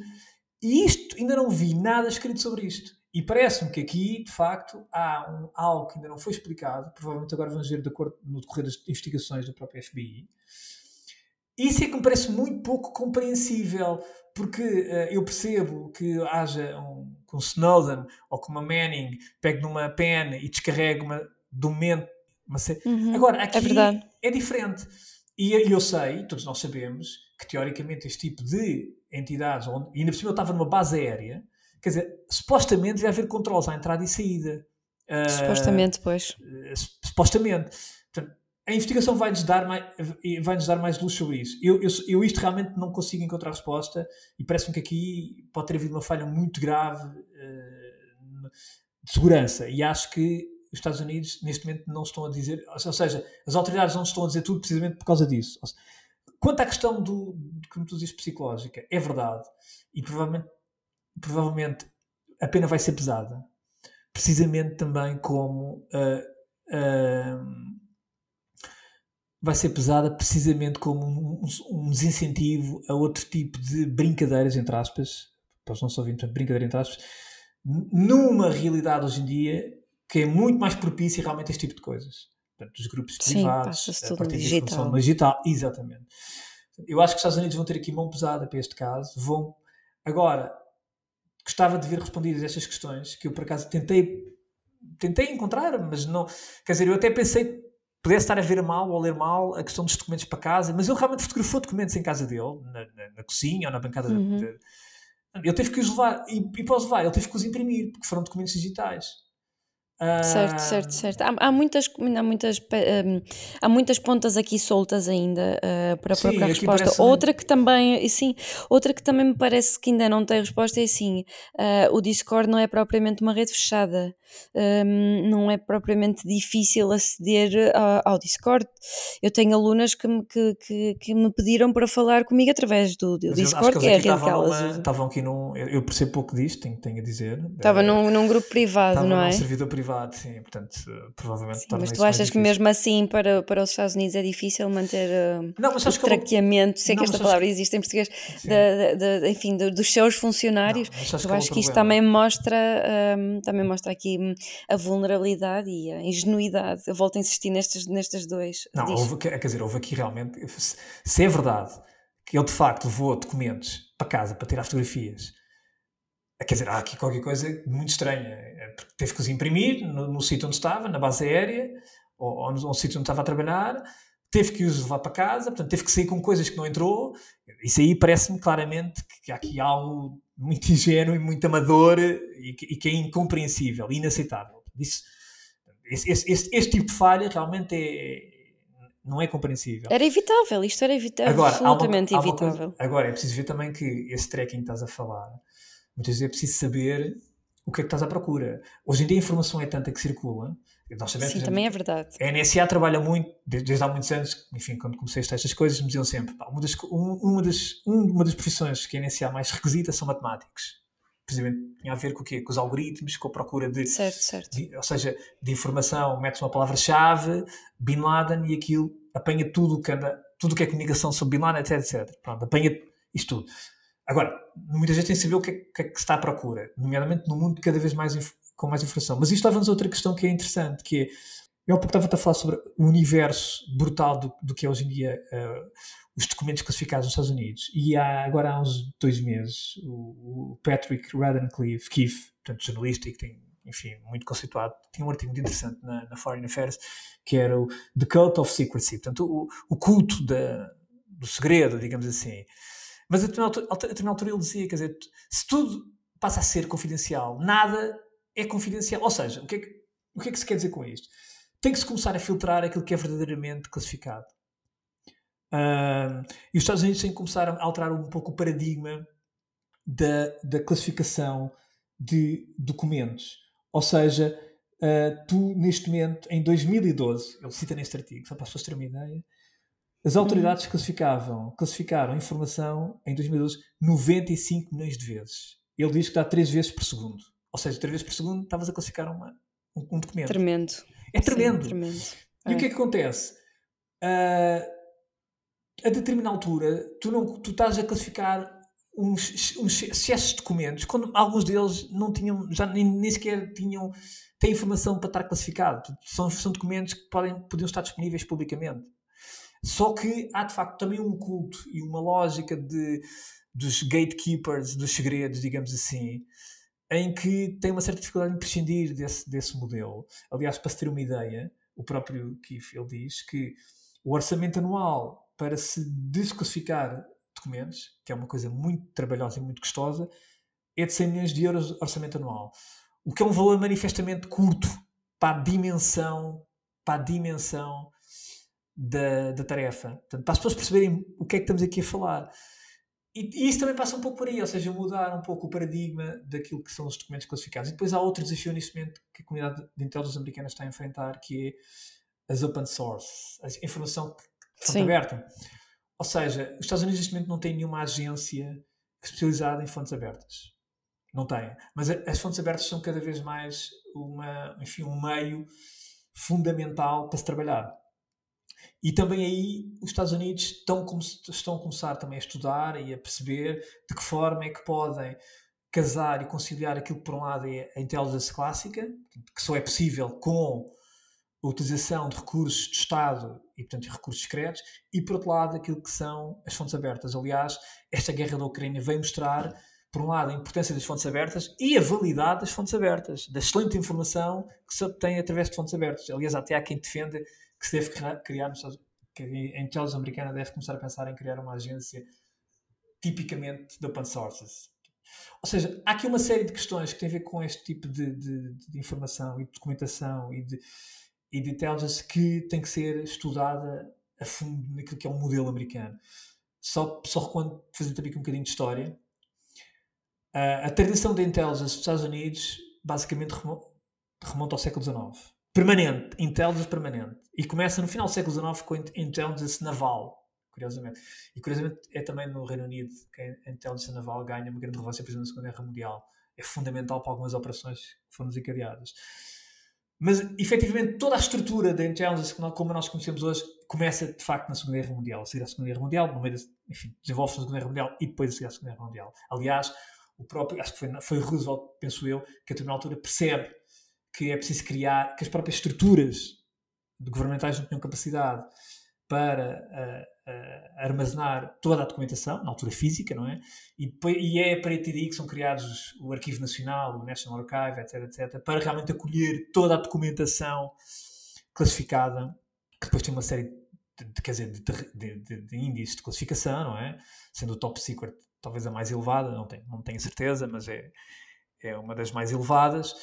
E isto, ainda não vi nada escrito sobre isto. E parece-me que aqui, de facto, há um, algo que ainda não foi explicado, provavelmente agora vamos ver de acordo, no decorrer das investigações do próprio FBI. Isso é que me parece muito pouco compreensível, porque uh, eu percebo que haja um, com Snowden ou com uma Manning, pegue numa pen e descarregue uma documento. Uma uhum, Agora, aqui é, é diferente. E eu sei, todos nós sabemos, que teoricamente este tipo de entidades, onde, e ainda por cima eu estava numa base aérea, quer dizer, supostamente devia haver controles à entrada e saída. Supostamente, uh, pois. Uh, supostamente. Portanto, a investigação vai-nos dar, mais, vai -nos dar mais luz sobre isso. Eu, eu, eu isto realmente não consigo encontrar resposta e parece-me que aqui pode ter havido uma falha muito grave uh, de segurança. E acho que os Estados Unidos, neste momento, não estão a dizer, ou seja, as autoridades não estão a dizer tudo precisamente por causa disso. Quanto à questão do, do como tu dizes, psicológica, é verdade. E provavelmente, provavelmente a pena vai ser pesada. Precisamente também como. Uh, uh, vai ser pesada precisamente como um, um, desincentivo a outro tipo de brincadeiras, entre aspas, para os nossos ouvintes, brincadeira entre aspas, numa realidade hoje em dia que é muito mais propícia realmente a este tipo de coisas. Portanto, os grupos Sim, privados, a partir de informação digital, exatamente. Eu acho que os Estados Unidos vão ter aqui mão pesada para este caso. Vão agora gostava de ver respondidas estas questões que eu por acaso tentei tentei encontrar, mas não. Quer dizer, eu até pensei pudesse estar a ver mal ou a ler mal a questão dos documentos para casa, mas ele realmente fotografou documentos em casa dele, na, na, na cozinha ou na bancada uhum. de, de, Ele teve que os levar, e, e para os levar, ele teve que os imprimir, porque foram documentos digitais. Certo, certo, certo. Há, há muitas, há, muitas, um, há muitas pontas aqui soltas ainda uh, para sim, procurar resposta. Outra que também, sim, outra que também me parece que ainda não tem resposta é assim: uh, o Discord não é propriamente uma rede fechada, um, não é propriamente difícil aceder ao, ao Discord. Eu tenho alunas que me, que, que, que, me pediram para falar comigo através do, do Discord, que, é a rede que elas usam. Estavam aqui num. Eu percebo pouco disto, tenho, tenho a dizer. Estava num, num grupo privado, não é? Num servidor privado sim, portanto, provavelmente sim, Mas tu achas que mesmo assim para, para os Estados Unidos é difícil manter uh, não, mas o traqueamento, sei não, que esta palavra que... existe em português, de, de, de, enfim, dos seus funcionários, não, eu acho que, isto também mostra, um, também mostra aqui hum, a vulnerabilidade e a ingenuidade, eu volto a insistir nestes, nestes dois. Não, houve, quer dizer, houve aqui realmente, se é verdade que ele de facto levou documentos para casa para tirar fotografias Quer dizer, há aqui qualquer coisa muito estranha. Porque teve que os imprimir no, no sítio onde estava, na base aérea, ou, ou no, no sítio onde estava a trabalhar, teve que os levar para casa, portanto, teve que sair com coisas que não entrou. Isso aí parece-me claramente que há aqui algo muito ingênuo e muito amador e que, e que é incompreensível, inaceitável. Isso, esse, esse, este tipo de falha realmente é, não é compreensível. Era evitável, isto era evitável, agora, absolutamente uma, evitável. Coisa, agora, é preciso ver também que esse tracking que estás a falar Muitas vezes é preciso saber o que é que estás à procura. Hoje em dia a informação é tanta que circula. Nós sabemos, Sim, exemplo, também é verdade. A NSA trabalha muito, desde, desde, há muitos anos, enfim, quando comecei a estar estas coisas, me diziam sempre: pá, uma, das, uma, das, uma das profissões que a NSA mais requisita são matemáticos. Precisamente tinha a ver com o quê? Com os algoritmos, com a procura de. Certo, certo. De, ou seja, de informação, metes uma palavra-chave, Bin Laden, e aquilo apanha tudo o que anda, tudo o que é comunicação sobre Bin Laden, etc, etc. Pronto, apanha isto tudo. Agora, muitas vezes tem saber o que é, que, é está à procura, nomeadamente no mundo cada vez mais com mais informação. Mas isto leva-nos a outra questão que é interessante, que é, eu estava a falar sobre o universo brutal do, do que é hoje em dia uh, os documentos classificados nos Estados Unidos. E há, agora há uns dois meses, o, o Patrick Radcliffe, Keefe, portanto, jornalista e que tem, enfim, muito conceituado, tinha um artigo muito interessante na, na Foreign Affairs, que era o The Cult of Secrecy, portanto, o, o culto da, do segredo, digamos assim. Mas a determinada altura ele dizia, quer dizer, se tudo passa a ser confidencial, nada é confidencial. Ou seja, o que é que, o que, é que se quer dizer com isto? Tem que se começar a filtrar aquilo que é verdadeiramente classificado. Uh, e os Estados Unidos têm que começar a alterar um pouco o paradigma da, da classificação de documentos. Ou seja, uh, tu, neste momento, em 2012, ele cita neste artigo, só para as pessoas terem uma ideia, as autoridades classificavam, classificaram informação em 2012 95 milhões de vezes. Ele diz que dá 3 vezes por segundo. Ou seja, 3 vezes por segundo estavas a classificar uma, um, um, documento. Tremendo. É tremendo. Sim, tremendo. E é. o que é que acontece? Uh, a determinada altura, tu, não, tu estás a classificar uns, uns excessos de documentos, quando alguns deles não tinham, já nem, nem sequer tinham, têm informação para estar classificado. São, são documentos que podem, podiam estar disponíveis publicamente. Só que há de facto também um culto e uma lógica de, dos gatekeepers, dos segredos, digamos assim, em que tem uma certa dificuldade em prescindir desse, desse modelo. Aliás, para se ter uma ideia, o próprio Keith ele diz que o orçamento anual para se desclassificar documentos, que é uma coisa muito trabalhosa e muito custosa, é de 100 milhões de euros de orçamento anual. O que é um valor manifestamente curto para a dimensão, para a dimensão da, da tarefa. Portanto, para as pessoas perceberem o que é que estamos aqui a falar. E, e, isso também passa um pouco por aí, ou seja, mudar um pouco o paradigma daquilo que são os documentos classificados. E depois há outro desafio neste momento que a comunidade de inteligência americana está a enfrentar, que é as open source, a informação que, fonte aberta. Ou seja, os Estados Unidos neste momento não têm nenhuma agência especializada em fontes abertas. Não têm. Mas as fontes abertas são cada vez mais uma, enfim, um meio fundamental para se trabalhar. E também aí os Estados Unidos estão, estão a começar também a estudar e a perceber de que forma é que podem casar e conciliar aquilo que por um lado é a inteligência clássica, que só é possível com a utilização de recursos de Estado e, portanto, recursos secretos, e por outro lado aquilo que são as fontes abertas. Aliás, esta guerra da Ucrânia vem mostrar, por um lado, a importância das fontes abertas e a validade das fontes abertas, da excelente informação que se obtém através de fontes abertas. Aliás, até há quem defenda que se deve criar, que a inteligência americana deve começar a pensar em criar uma agência tipicamente de open sources. Ou seja, há aqui uma série de questões que têm a ver com este tipo de, de, de informação e de documentação e de, e de intelligence que tem que ser estudada a fundo naquilo que é o um modelo americano. Só, só quando fazer também aqui um bocadinho de história. A tradição da intelligence dos Estados Unidos basicamente remonta ao século XIX. Permanente, intelligence permanente. E começa no final do século XIX com intelligence naval, curiosamente. E curiosamente é também no Reino Unido que a intelligence naval ganha uma grande relevância, por exemplo, na Segunda Guerra Mundial. É fundamental para algumas operações que foram desencadeadas. Mas, efetivamente, toda a estrutura da intelligence, como nós conhecemos hoje, começa, de facto, na Segunda Guerra Mundial. A seguir à Segunda Guerra Mundial, no meio, de, enfim, desenvolve-se na Segunda Guerra Mundial e depois a seguir à Segunda Guerra Mundial. Aliás, o próprio, acho que foi, foi Roosevelt, penso eu, que a determinada altura percebe que é preciso criar, que as próprias estruturas governamentais não tinham capacidade para uh, uh, armazenar toda a documentação, na altura física, não é? E, e é a partir daí que são criados o Arquivo Nacional, o National Archive, etc, etc, para realmente acolher toda a documentação classificada, que depois tem uma série de, de quer dizer, de, de, de, índices de classificação, não é? Sendo o Top Secret talvez a mais elevada, não tenho, não tenho certeza, mas é, é uma das mais elevadas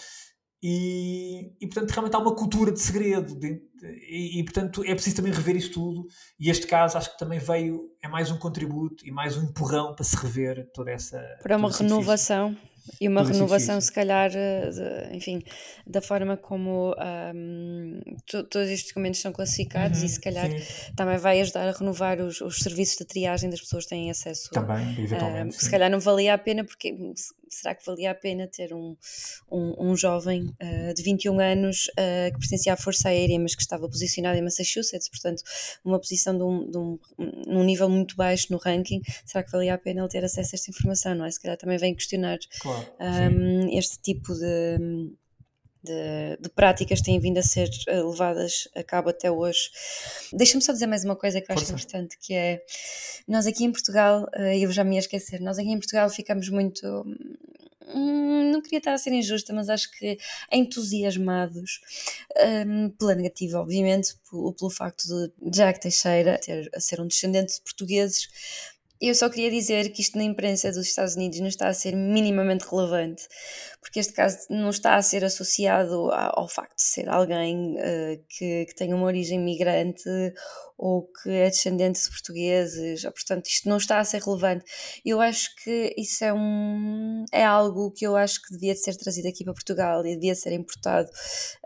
e, e, portanto, realmente há uma cultura de segredo. De, de, e, e, portanto, é preciso também rever isto tudo. E este caso, acho que também veio, é mais um contributo e mais um empurrão para se rever toda essa. Para uma renovação. E uma renovação, se calhar, eh, de, enfim, da forma como um, todos estes documentos são classificados uhum, e se calhar sim. também vai ajudar a renovar os, os, serviços de triagem das pessoas que têm acesso. Também, eventualmente. Um, se calhar não valia a pena, porque será que valia a pena ter um, um, um jovem uh, de 21 anos uh, que pertencia à Força Aérea, mas que estava posicionado em Massachusetts, portanto, uma posição de um, de um, um nível muito baixo no ranking, será que valia a pena ele ter acesso a esta informação, não é? Se calhar também vem questionar claro, este tipo de. De, de, práticas têm vindo a ser eh, levadas a cabo até hoje. Deixa-me só dizer mais uma coisa que eu acho Força. importante, que é nós aqui em Portugal, eu já me ia esquecer, nós aqui em Portugal ficamos muito Hum, não queria estar a ser injusta, mas acho que entusiasmados um, pela negativa, obviamente, pelo, pelo facto de Jack Teixeira ter, ser um descendente de portugueses eu só queria dizer que isto na imprensa dos Estados Unidos não está a ser minimamente relevante, porque este caso não está a ser associado ao facto de ser alguém uh, que, que tem uma origem migrante ou que é descendente de portugueses, portanto isto não está a ser relevante. Eu acho que isso é, um, é algo que eu acho que devia ser trazido aqui para Portugal e devia ser importado,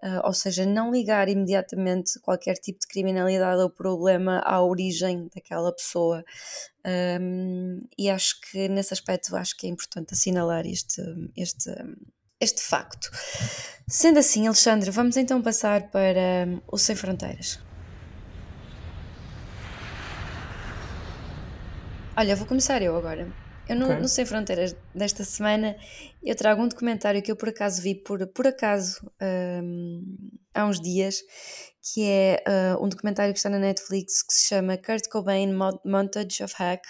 uh, ou seja, não ligar imediatamente qualquer tipo de criminalidade ou problema à origem daquela pessoa. Um, e acho que nesse aspecto acho que é importante assinalar este, este, este facto. Sendo assim, Alexandre, vamos então passar para o Sem Fronteiras. Olha, vou começar eu agora. Eu no, okay. Sem Fronteiras desta semana eu trago um documentário que eu por acaso vi por, por acaso um, há uns dias que é uh, um documentário que está na Netflix que se chama Kurt Cobain Montage of Hack.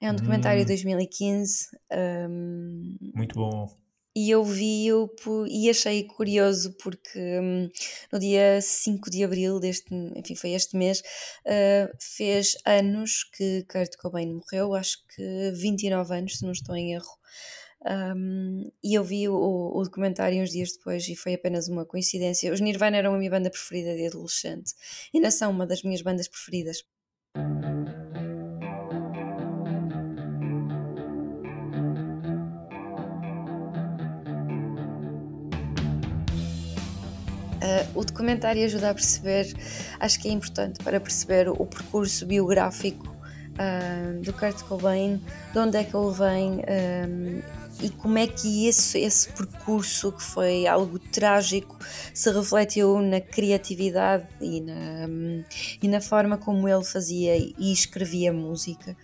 É um documentário de 2015. Um, Muito bom. E eu vi-o e achei curioso porque um, no dia 5 de abril deste, enfim, foi este mês, uh, fez anos que Kurt Cobain morreu, acho que 29 anos, se não estou em erro. Um, e eu vi o, o, documentário uns dias depois e foi apenas uma coincidência. Os Nirvana eram a minha banda preferida de adolescente, ainda são uma das minhas bandas preferidas. Uh, o documentário ajuda a perceber, acho que é importante para perceber o percurso biográfico uh, do Kurt Cobain, de onde é que ele vem e como é que esse, esse percurso, que foi algo trágico, se refletiu na criatividade e na, e na forma como ele fazia e escrevia música.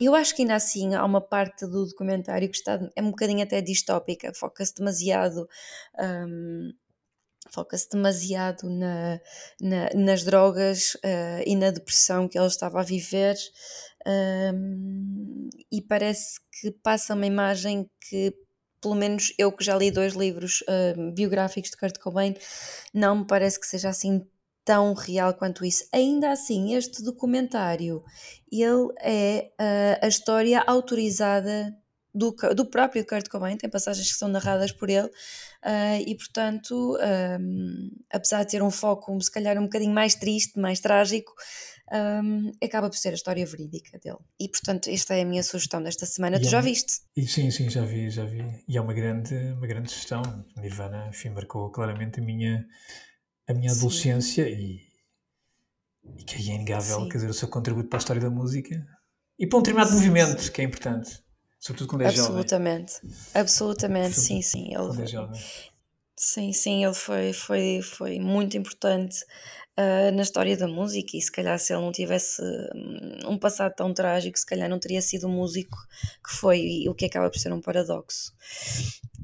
Eu acho que ainda assim há uma parte do documentário que está, é um bocadinho até distópica, foca-se demasiado. Um, foca-se demasiado na, na, nas drogas uh, e na depressão que ele estava a viver um, e parece que passa uma imagem que pelo menos eu que já li dois livros uh, biográficos de Kurt Cobain não me parece que seja assim tão real quanto isso. Ainda assim, este documentário ele é uh, a história autorizada do, do próprio Kurt Cobain, tem passagens que são narradas por ele, uh, e portanto, um, apesar de ter um foco se calhar um bocadinho mais triste, mais trágico, um, acaba por ser a história verídica dele. E portanto, esta é a minha sugestão desta semana. E tu é já viste? E, sim, sim, já vi, já vi. E é uma grande, uma grande sugestão. Nirvana, enfim, marcou claramente a minha, a minha adolescência e, e que é inegável, sim. quer dizer, o seu contributo para a história da música e para um determinado sim, movimento, que é importante. Sobretudo quando é absolutamente, jovem. Absolutamente, sim, sim. Ele, quando é jovem. Sim, sim, ele foi, foi, foi muito importante uh, na história da música e se calhar se ele não tivesse hum, um passado tão trágico, se calhar não teria sido o músico que foi, o que acaba por ser um paradoxo.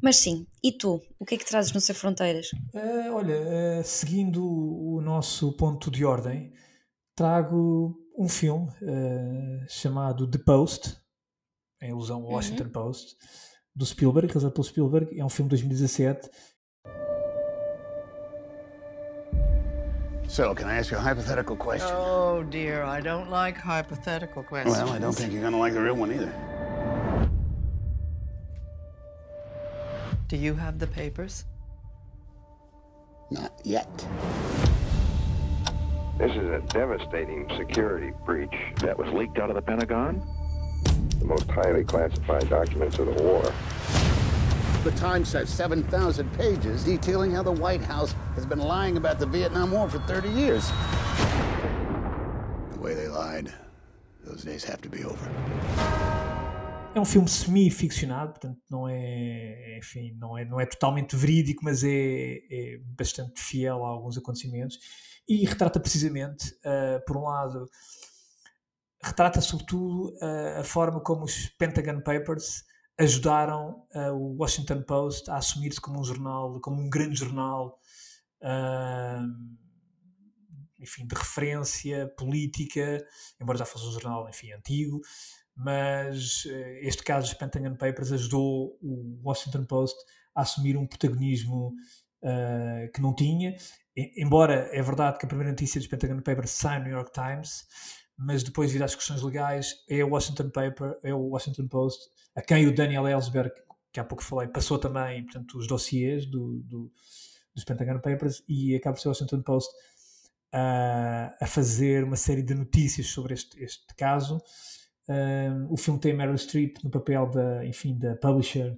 Mas sim, e tu? O que é que trazes no Ser Fronteiras? Uh, olha, uh, seguindo o nosso ponto de ordem, trago um filme chamado The Post, em alusão ao Washington uhum. Post, do Spielberg, realizado pelo Spielberg. É um filme de 2017 So, can I ask you a hypothetical question? Oh, dear, I don't like hypothetical questions. Well, I don't think you're going to like the real one either. Do you have the papers? Not yet. This is a devastating security breach that was leaked out of the Pentagon. The most highly classified documents of the war. The Times says 7,000 pages detailing how the White House has been lying about the Vietnam War for 30 years. The way they lied, those days have to be over. É um filme semi-ficcionado, portanto não é, enfim, não é, não é totalmente verídico, mas é, é bastante fiel a alguns acontecimentos e retrata precisamente, uh, por um lado, retrata sobretudo uh, a forma como os Pentagon Papers ajudaram uh, o Washington Post a assumir-se como um jornal, como um grande jornal, uh, enfim, de referência política, embora já fosse um jornal, enfim, antigo, mas uh, este caso dos Pentagon Papers ajudou o Washington Post a assumir um protagonismo que não tinha, e, embora é verdade que a primeira notícia dos Pentagon Papers sai no New York Times, mas depois vir às questões legais, é o Washington Paper, é o Washington Post, a quem o Daniel Ellsberg, que há pouco falei, passou também, portanto, os dossiês do, do, dos Pentagon Papers e acaba por ser o Washington Post uh, a fazer uma série de notícias sobre este, este caso. O filme tem Meryl Streep no papel da, enfim, da publisher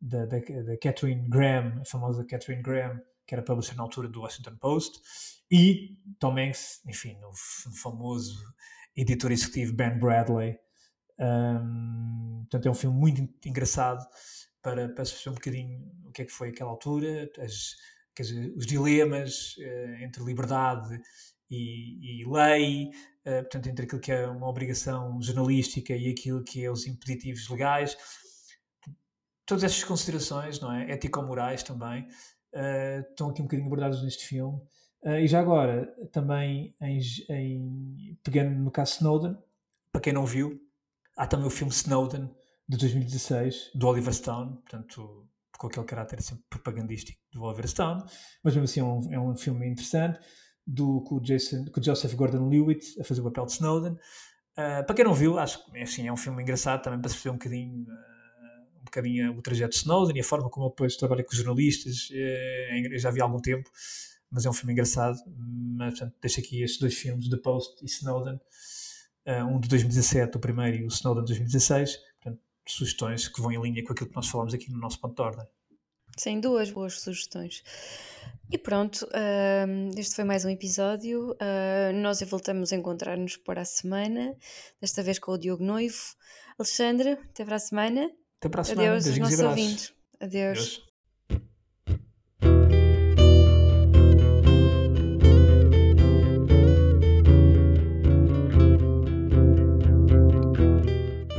da, da, da Catherine Graham, a famosa Catherine Graham, que era publisher na altura do Washington Post, e Tom Hanks, enfim, no famoso editor executivo Ben Bradley. Um, portanto, é um filme muito engraçado para, para se perceber um bocadinho o que é que foi aquela altura, as, dizer, os dilemas uh, entre liberdade e, e lei, uh, portanto, entre aquilo que é uma obrigação jornalística e aquilo que é os impeditivos legais. Todas estas considerações, não é? Ético-morais também, uh, estão aqui um bocadinho abordadas neste filme. Uh, e já agora, também em, em, pegando no caso Snowden, para quem não viu, há também o filme Snowden de 2016, do Oliver Stone, portanto, com aquele caráter sempre propagandístico do Oliver Stone, mas mesmo assim é um, é um filme interessante, do, com, o Jason, com o Joseph Gordon-Lewitt a fazer o papel de Snowden. Uh, para quem não viu, acho que assim, é um filme engraçado também para se perceber um bocadinho, uh, um bocadinho o trajeto de Snowden e a forma como ele depois trabalha com os jornalistas. Uh, já vi há algum tempo mas é um filme engraçado. Mas, portanto, deixo aqui estes dois filmes, The Post e Snowden, uh, um de 2017, o primeiro, e o Snowden de 2016. Portanto, sugestões que vão em linha com aquilo que nós falamos aqui no nosso ponto de ordem. Sem duas boas sugestões. E pronto, uh, este foi mais um episódio. Uh, nós voltamos a encontrar-nos para a semana, desta vez com o Diogo Noivo. Alexandre, até para a semana. Até para a semana. Adeus aos nossos ouvintes. Adeus. Adeus.